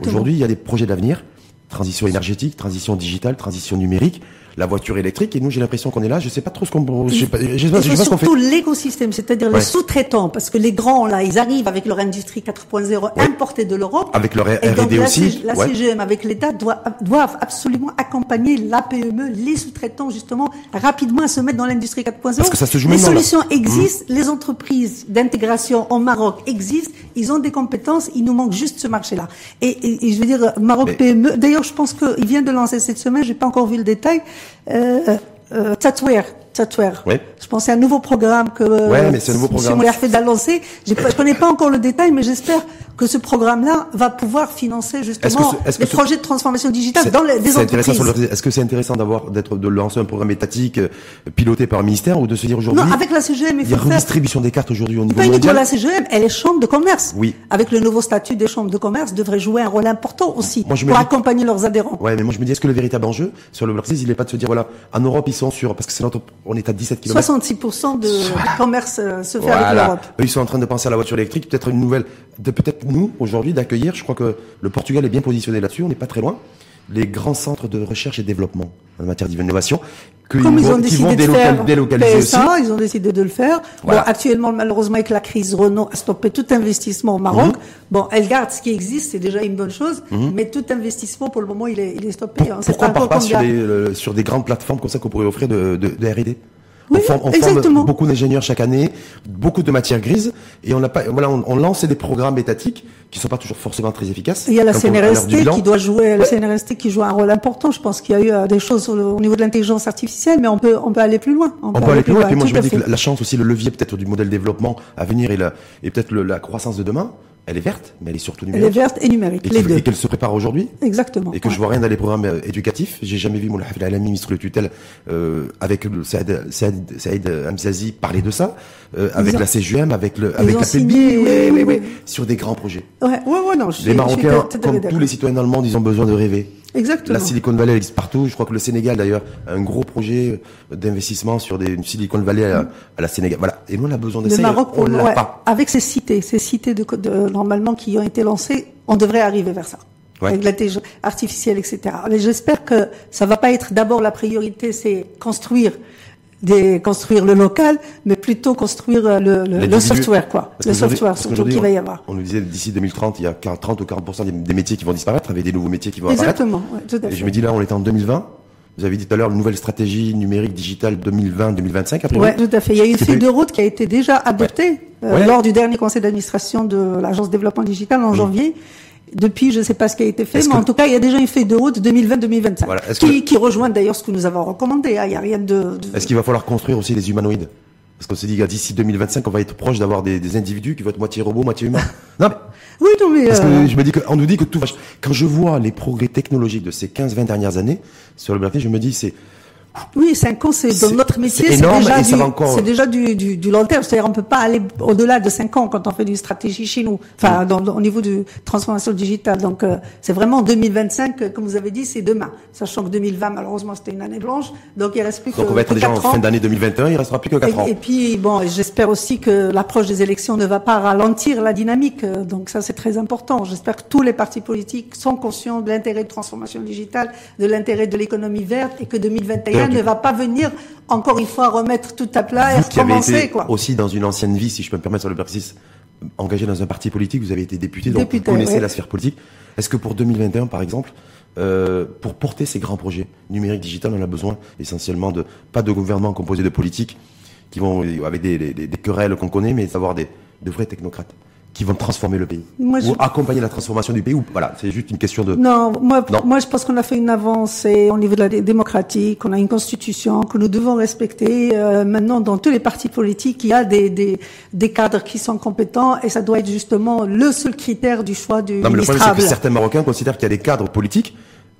Aujourd'hui, il y a des projets d'avenir transition énergétique, transition digitale, transition numérique la voiture électrique. Et nous, j'ai l'impression qu'on est là. Je sais pas trop ce qu'on, je sais pas, je sais pas, ce qu'on fait. Surtout l'écosystème, c'est-à-dire les sous-traitants, parce que les grands là, ils arrivent avec leur industrie 4.0 importée de l'Europe. Avec leur R&D aussi. La, CGM avec l'État doivent absolument accompagner la PME, les sous-traitants justement rapidement à se mettre dans l'industrie 4.0. Parce que ça se joue Les solutions existent, mmh. les entreprises d'intégration au Maroc existent, ils ont des compétences, il nous manque juste ce marché-là. Et, et, je veux dire, Maroc PME. D'ailleurs, je pense qu'il vient de lancer cette semaine, j'ai pas encore vu le détail euh, euh. Oui. Je pense c'est un nouveau programme que ouais, mais un nouveau programme. M. fait d'annoncer. Je ne connais pas encore le détail, mais j'espère que ce programme-là va pouvoir financer justement les projets de transformation digitale dans les des entreprises. Est-ce que c'est intéressant d'avoir d'être de lancer un programme étatique euh, piloté par un ministère ou de se dire aujourd'hui Non, avec la CGM, il, y a redistribution des cartes aujourd'hui au niveau pas mondial. la CGM, elle est chambre de commerce. Oui. Avec le nouveau statut des chambres de commerce, devrait jouer un rôle important aussi pour accompagner leurs adhérents. Ouais, mais moi je me dis est-ce que le véritable enjeu sur le Brexit, il n'est pas de se dire voilà, en Europe ils sont sur parce que c'est notre on est à 17 km 66% de, [LAUGHS] commerce euh, se fait avec l'Europe. Eux, ils sont en train de penser à la voiture électrique. Peut-être une nouvelle, de peut-être nous aujourd'hui d'accueillir. Je crois que le Portugal est bien positionné là-dessus. On n'est pas très loin. Les grands centres de recherche et développement en matière d'innovation que Comme ils, ont décidé de faire délocaliser PSA, ils ont décidé de le faire. Bon, actuellement, malheureusement, avec la crise, Renault a stoppé tout investissement au Maroc. Mhm. Bon, elle garde ce qui existe, c'est déjà une bonne chose, mhm. mais tout investissement, pour le moment, il est, il est stoppé. Hein. Pourquoi on ne part pas sur, sur, des grandes plateformes comme ça qu'on pourrait offrir de, de, de R&D oui, on, forme, beaucoup d'ingénieurs chaque année, beaucoup de matières grises, et on a pas, voilà, on, lance des programmes étatiques qui sont pas toujours forcément très efficaces. Il y a la CNRST qui doit jouer, la CNRST qui joue un rôle important. Je pense qu'il y a eu euh, des choses au, niveau de l'intelligence artificielle, mais on peut, on peut aller plus loin. On, peut, aller plus loin. Et puis moi, je me dis que la chance aussi, le levier peut-être du modèle développement à venir et, la, et peut-être la croissance de demain, elle est verte, mais elle est surtout Elle est numérique. verte et numérique, Et les qu'il- deux. et qu'elle se prépare aujourd'hui. Exactement. Et que je vois rien dans les programmes euh, éducatifs. J'ai jamais vu Hafid Alami, ministre de tutelle, euh, avec le Saïd, Saïd, Saïd Hamzazi parler de ça, euh, avec ont- la CGM, avec le, avec la signé, oui, oui, oui, sur des grands projets. Ouais, ouais, ouais, non, je Les je suis Marocains, comme tous les citoyens dans le monde, ils ont besoin de rêver. Exactement. La Silicon Valley elle existe partout. Je crois que le Sénégal, d'ailleurs, a un gros projet d'investissement sur des une Silicon Valley à, à la Sénégal. Voilà. Et nous, on a besoin de Le ça. Maroc, on l'a ouais, pas. avec ces cités, ces cités de, de- normalement qui ont été lancées, on devrait arriver vers ça. Ouais. Avec l'intelligence artificielle, etc. J'espère que ça va pas être d'abord la priorité, c'est construire des, construire le local, mais plutôt construire euh, le, le, le software, quoi. Le software, surtout qu'il va y avoir. On nous disait d'ici 2030, il y a 40, 30 ou 40% des, métiers qui vont disparaître, avec des nouveaux métiers qui vont apparaître. Exactement, ouais, tout à Et fait. je me dis là, on est en 2020. Vous avez dit tout à l'heure, une nouvelle stratégie numérique digitale 2020-2025, après Ouais, tout à fait. Il y a une feuille de route qui a été déjà adoptée euh, Ouais. lors du dernier conseil d'administration de l'agence de développement digital en janvier. Depuis, je ne sais pas ce qui a été fait, mais que- en tout cas, il y a déjà une feuille de route 2020-2025 Voilà. Est-ce que qui, rejoint d'ailleurs ce que nous avons recommandé. hein. Il n'y a rien de. de- Est-ce qu'il va falloir construire aussi des humanoïdes? Parce qu'on s'est dit d'ici 2025, on va être proche d'avoir des, des individus qui vont être moitié robots, moitié humains. [LAUGHS] Non, mais- Oui, non, mais parce euh, que je me dis que, on nous dit que tout va. Quand je vois les progrès technologiques de ces 15-20 dernières années sur le marché, je me dis c'est oui, cinq ans, c'est dans notre métier, c'est déjà du, encore- déjà du, du, du long terme. C'est-à-dire, on peut pas aller au-delà de cinq ans quand on fait une stratégie chez nous. Enfin, dans, dans- au niveau de transformation digitale. Donc, euh, c'est vraiment 2025, euh, comme vous avez dit, c'est demain. Sachant que 2020, malheureusement, c'était une année blanche. Donc, il reste plus que donc on va être déjà en ans. fin d'année 2021, il restera plus que 4 ans. Et, et puis, bon, j'espère aussi que l'approche des élections ne va pas ralentir la dynamique. Euh, Donc ça, c'est très important. J'espère que tous les partis politiques sont conscients de l'intérêt de transformation digitale, de l'intérêt de l'économie verte, et que 2021 Donc, ne va pas venir, encore une fois, remettre tout à plat et Vous avez recommencer, été quoi. aussi dans une ancienne vie, si je peux me permettre sur le exercice, engagé dans un parti politique, vous avez été député, donc Député, vous connaissez la sphère politique. Est-ce que pour 2021, par exemple, euh, pour porter ces grands projets numériques, digital, on a besoin essentiellement de pas de gouvernement composé de politiques qui vont avec des, des- des- des querelles qu'on connaît, mais d'avoir des de vrais technocrates? Qui vont transformer le pays Moi, je- ou accompagner la transformation du pays. Ou voilà, c'est juste une question de. Non, moi, Non. moi, je pense qu'on a fait une avancée au niveau de la dé- démocratique, qu'on a une constitution que nous devons respecter. Euh, maintenant, dans tous les partis politiques, il y a des, des, des cadres qui sont compétents et ça doit être justement le seul critère du choix du Non, mais le problème, c'est que certains Marocains considèrent qu'il y a des cadres politiques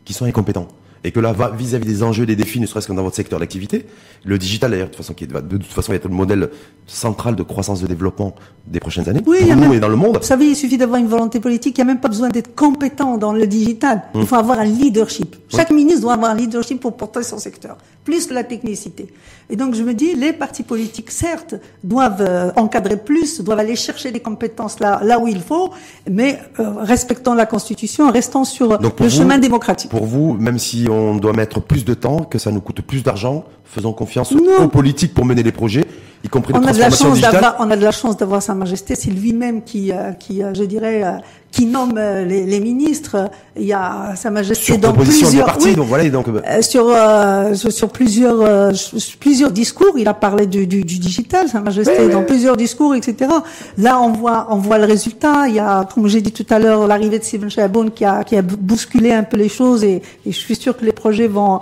qui sont incompétents. Et que là, va- vis-à-vis des enjeux, des défis, ne serait-ce que dans votre secteur d'activité, le digital, d'ailleurs, de toute façon, qui va de toute façon être le modèle central de croissance de développement des prochaines années, Oui, pour nous même- et dans le monde. Vous savez, il suffit d'avoir une volonté politique. Il n'y a même pas besoin d'être compétent dans le digital. Hum. Il faut avoir un leadership. Chaque ministre doit avoir un leadership pour porter son secteur, plus la technicité. Et donc, je me dis, les partis politiques, certes, doivent euh, encadrer plus, doivent aller chercher des compétences là, là où il faut, mais euh, respectant la Constitution, restant sur Donc, le vous- chemin démocratique. Pour vous, même si on doit mettre plus de temps, que ça nous coûte plus d'argent, faisons confiance Non. aux politiques pour mener les projets, y compris les On a de la chance d'avoir, on a de la chance d'avoir Sa Majesté. C'est lui-même qui, euh, qui, euh, je dirais, euh, qui nomme les, les ministres. Il y a Sa Majesté Sur dans plusieurs. partis, oui, donc voilà, et donc, euh, Euh, sur, euh, plusieurs euh, sur plusieurs discours, il a parlé du, du, du digital, Sa Majesté, Oui, oui, dans plusieurs discours, etc. Là, on voit on voit le résultat. Il y a, comme j'ai dit tout à l'heure, l'arrivée de Stephen Chaboun qui a qui a bousculé un peu les choses et, et je suis sûr que les projets vont.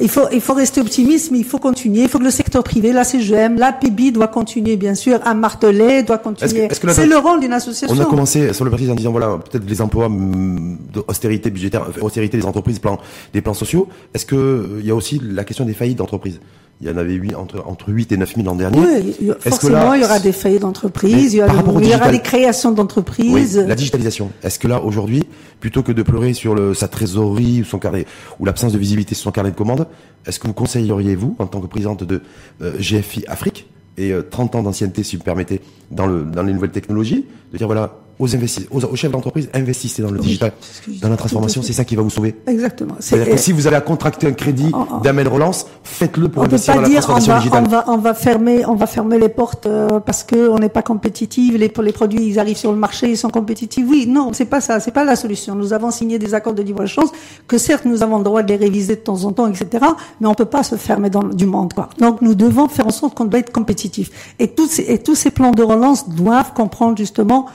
Il faut, il faut rester optimiste, mais il faut continuer. Il faut que le secteur privé, la CGM, la PIB doit continuer, bien sûr, à marteler, doit continuer. C'est le rôle d'une association. On a commencé sur le parti en disant voilà peut-être les emplois hum, d'austérité budgétaire, austérité des entreprises, plans, des plans sociaux. Est-ce que euh, il y a aussi la question des faillites d'entreprises? Il y en avait huit, entre entre 8 et 9 000 l'an dernier. Oui, forcément, là- il y aura des faillites d'entreprise, Mais il y, aura il y des créations Oui, d'entreprises. la digitalisation. Est-ce que là aujourd'hui, plutôt que de pleurer sur le, sa trésorerie ou son carnet ou l'absence de visibilité sur son carnet de commande, est-ce que vous conseilleriez vous, en tant que présidente de euh, GFI Afrique et euh, 30 ans d'ancienneté, si vous me permettez, dans le dans les nouvelles technologies, de dire voilà aux investis, aux, aux chefs d'entreprise, investissez dans le Oui, digital, dans la transformation, c'est ça qui va vous sauver. Exactement. C'est-à-dire que si vous à contracter un crédit d'Amel Relance, faites-le pour on investir dans la dire on transformation va, digitale. on va on va fermer on va fermer les portes euh, parce que on n'est pas compétitif les les produits ils arrivent sur le marché ils sont compétitifs oui non c'est pas ça c'est pas la solution nous avons signé des accords de libre échange que certes nous avons le droit de les réviser de temps en temps etc mais on peut pas se fermer dans du monde quoi donc nous devons faire en sorte qu'on doit être compétitif et tous ces, et tous ces plans de relance doivent comprendre justement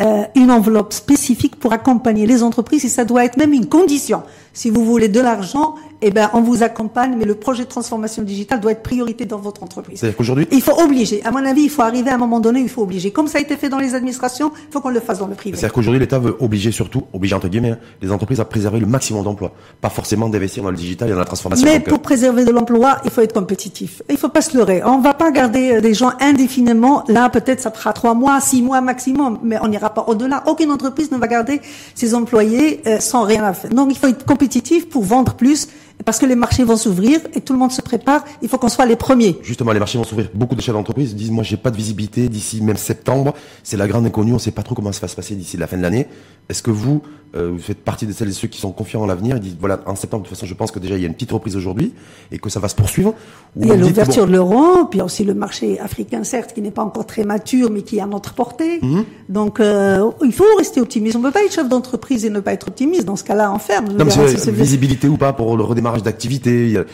euh, une enveloppe spécifique pour accompagner les entreprises et ça doit être même une condition. Si vous voulez de l'argent, eh ben, on vous accompagne, mais le projet de transformation digitale doit être priorité dans votre entreprise. C'est-à-dire qu'aujourd'hui, Il faut obliger. À mon avis, il faut arriver à un moment donné, il faut obliger. Comme ça a été fait dans les administrations, il faut qu'on le fasse dans le privé. c'est-à-dire qu'aujourd'hui, l'État veut obliger surtout, obliger entre guillemets, hein, les entreprises à préserver le maximum d'emplois, pas forcément d'investir dans le digital et dans la transformation. Mais Donc, euh, pour préserver de l'emploi, il faut être compétitif. Il faut pas se leurrer. On va pas garder euh, des gens indéfiniment. Là, peut-être, ça fera trois mois, six mois maximum, mais on n'ira pas au-delà. Aucune entreprise ne va garder ses employés euh, sans rien à faire. Donc, il faut être compétitif pour vendre plus, parce que les marchés vont s'ouvrir et tout le monde se prépare. Il faut qu'on soit les premiers. Justement, les marchés vont s'ouvrir. Beaucoup de chefs d'entreprise disent, moi, j'ai pas de visibilité d'ici même septembre. C'est la grande inconnue. On sait pas trop comment ça va se passer d'ici la fin de l'année. Est-ce que vous, euh, vous faites partie de celles et ceux qui sont confiants en l'avenir et disent, voilà, en septembre, de toute façon, je pense que déjà, il y a une petite reprise aujourd'hui et que ça va se poursuivre? Ou Il y a l'ouverture bon, de l'euro, puis il y a aussi le marché africain, certes, qui n'est pas encore très mature, mais qui est à notre portée. Mhm. Donc, euh, il faut rester optimiste. On ne peut pas être chef d'entreprise et ne pas être optimiste. Dans ce cas-là, on ferme. non, mais visibilité ou pas pour le redémarrage d'activité. Il y a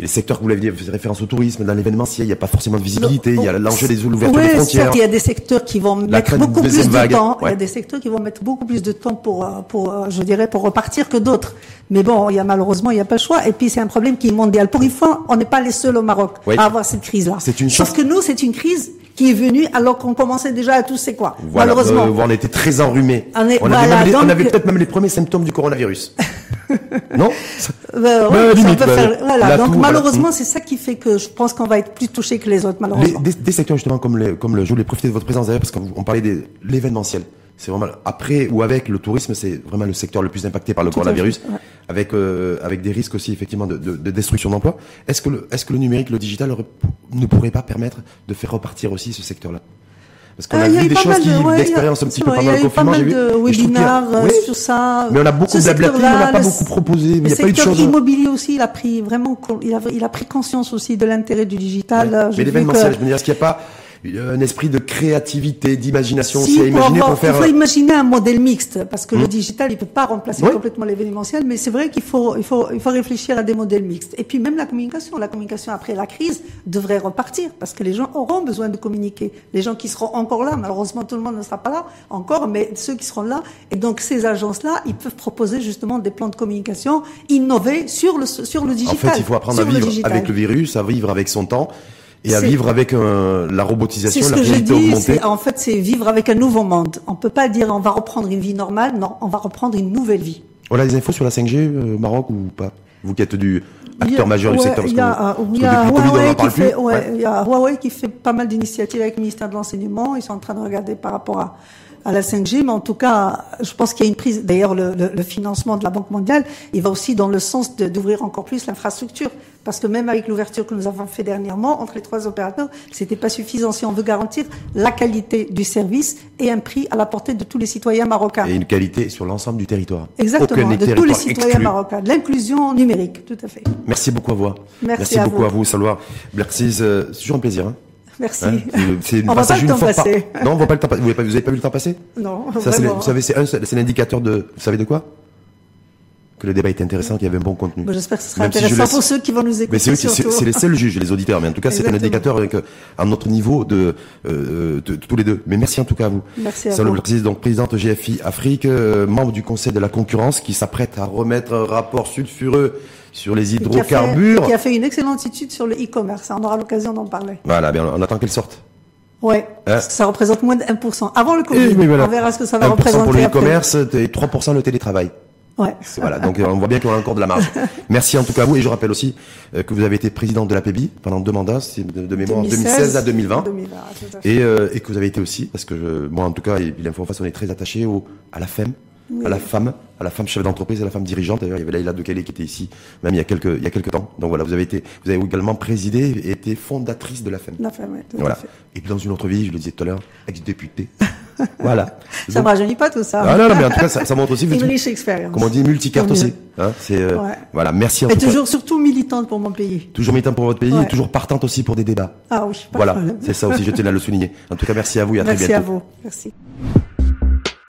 les secteurs que vous l'aviez fait référence au tourisme, dans l'événementiel, il n'y a pas forcément de visibilité. Il y a l'enjeu des l'ouverture Ouais, des frontières. il y a des secteurs qui vont mettre beaucoup plus de temps. Il y a des secteurs qui vont mettre beaucoup plus de temps pour, euh, pour, euh, je dirais, pour repartir que d'autres. Mais bon, il y a malheureusement, il n'y a pas le choix. Et puis, c'est un problème qui est mondial. Pour une fois, on n'est pas les seuls au Maroc à avoir cette crise-là. C'est une chance. que nous, c'est une crise qui est venue alors qu'on commençait déjà à tous c'est quoi? Voilà, malheureusement. euh, on était très enrhumés. On est- avait, voilà, même les- on donc- avait peut-être même les premiers symptômes du coronavirus. [LAUGHS] [LAUGHS] non Euh, Bah, ouais, ça limite, peut bah, faire- voilà. là, Donc malheureusement, c'est ça qui fait que je pense qu'on va être plus touché que les autres, les, malheureusement. des, des secteurs justement comme, les, comme le, je voulais profiter de votre présence d'ailleurs parce qu'on parlait de l'événementiel. C'est vraiment après ou avec le tourisme, c'est vraiment le secteur le plus impacté par le Tout coronavirus, fait, ouais. avec euh, avec des risques aussi effectivement de, de, de destruction d'emplois. Est-ce que le est-ce que le numérique, le digital ne pourrait pas permettre de faire repartir aussi ce secteur-là? Parce qu'on Ah, a y vu des choses de- ouais, y d'expérience un petit peu pendant il y le a eu pas confinement. mal j'ai vu. de Et je trouve qu'il y a- webinars euh, oui. sur ça. Mais on a beaucoup blablaté, on n'a pas le- beaucoup proposé, mais il Le n'y a pas eu de secteur choses. immobilier aussi, il a pris vraiment, il a, il a pris conscience aussi de l'intérêt du digital. Ouais. Euh, Mais l'événementiel, je veux dire, est-ce qu'il n'y a pas euh, un esprit de créativité, d'imagination Si, pour imaginer avoir- pour faire. Il faut imaginer un modèle mixte, parce que le digital, il peut pas remplacer complètement l'événementiel, mais c'est vrai qu'il faut, il faut, il faut réfléchir à des modèles mixtes. Et puis même la communication, la communication après la crise devrait repartir, parce que les gens auront besoin de communiquer. Les gens qui seront encore là, malheureusement tout le monde ne sera pas là encore, mais ceux qui seront là, et donc ces agences-là, ils peuvent proposer justement des plans de communication innovés sur le, sur le digital. En fait, il faut apprendre à le vivre avec le virus, à vivre avec son temps et à vivre avec euh, la robotisation, ce la que je réalité dis, augmentée. en fait, c'est vivre avec un nouveau monde. On peut pas dire on va reprendre une vie normale, non, on va reprendre une nouvelle vie. On a des infos sur la 5G euh, au Maroc ou pas? Vous qui êtes du acteur a- majeur du secteur, il y a, euh, il y a Huawei qui fait, ouais, y a Huawei qui fait pas mal d'initiatives avec le ministère de l'enseignement. Ils sont en train de regarder par rapport à, à la 5G, mais en tout cas, je pense qu'il y a une prise. D'ailleurs, le, le- le financement de la Banque mondiale, il va aussi dans le sens d'ouvrir encore plus l'infrastructure, parce que même avec l'ouverture que nous avons fait dernièrement entre les trois opérateurs, c'était pas suffisant si on veut garantir la qualité du service et un prix à la portée de tous les citoyens marocains. Et une qualité sur l'ensemble du territoire. Exactement, Aucun de tous les citoyens marocains, l'inclusion numérique, tout à fait. Merci beaucoup à vous. Merci à beaucoup vous. à vous, Salwa. Merci, euh, c'est toujours un plaisir. Hein. Merci. Hein, c'est- une On passage le une temps fois par-. Non, on voit pas le temps passer. Vous n'avez pas, pas vu le temps passer? Non, Ça, vraiment. vous savez, c'est un, c'est l'indicateur de. Vous savez de quoi? Que le débat était intéressant, qu'il y avait un bon contenu. Bon, J'espère que ce sera Même si je intéressant laisse- pour ceux qui vont nous écouter. Mais c'est les seuls juges, les auditeurs. Mais en tout cas, c'est un indicateur avec, euh, à notre niveau de, euh, de, de tous les deux. Mais merci en tout cas à vous. Merci à vous. Donc présidente GFI Afrique, euh, membre du Conseil de la concurrence, qui s'apprête à remettre un rapport sulfureux sur les Et qui a fait- hydrocarbures. Qui a fait une excellente étude sur le e-commerce. On aura l'occasion d'en parler. Voilà, bien, on attend qu'elle sorte. Ouais. Hein Parce que ça représente moins de 1%. Avant le Covid. Et, mais voilà. On verra ce que ça va 1% représenter. pour le e-commerce et 3% le télétravail. Ouais. Voilà, donc euh, on voit bien qu'on a encore de la marge. [LAUGHS] Merci en tout cas à vous et je rappelle aussi euh, que vous avez été présidente de la PEBI pendant deux mandats, c'est de, de mémoire en 2016 à 2020. 2020, tout à fait. Et, euh, et que vous avez été aussi, parce que je, moi en tout cas, et l'info en face, on est très attaché au, à la à la femme, à la femme chef d'entreprise, à la femme dirigeante. D'ailleurs, il y avait Laïla Dekele qui était ici, même il y a quelques, il y a quelques temps. Donc voilà, vous avez été, vous avez également présidé et été fondatrice de la femme. La femme, tout à Voilà. fait. Et puis dans une autre vie, je le disais tout à l'heure, ex-députée. [LAUGHS] voilà. Ça ne rajeunit pas tout ça. Ah non, non, mais en tout cas, ça, ça montre aussi, [LAUGHS] Une riche expérience. comme on dit, multicarte aussi. Hein, c'est, euh, Ouais. voilà, merci en Et tout cas. toujours, surtout militante pour mon pays. Toujours militant pour votre pays Ouais. et toujours partante aussi pour des débats. Ah oui, pas de Voilà, c'est ça aussi, je tenais à le souligner. En tout cas, merci à vous et à Merci très à bientôt. vous. Merci.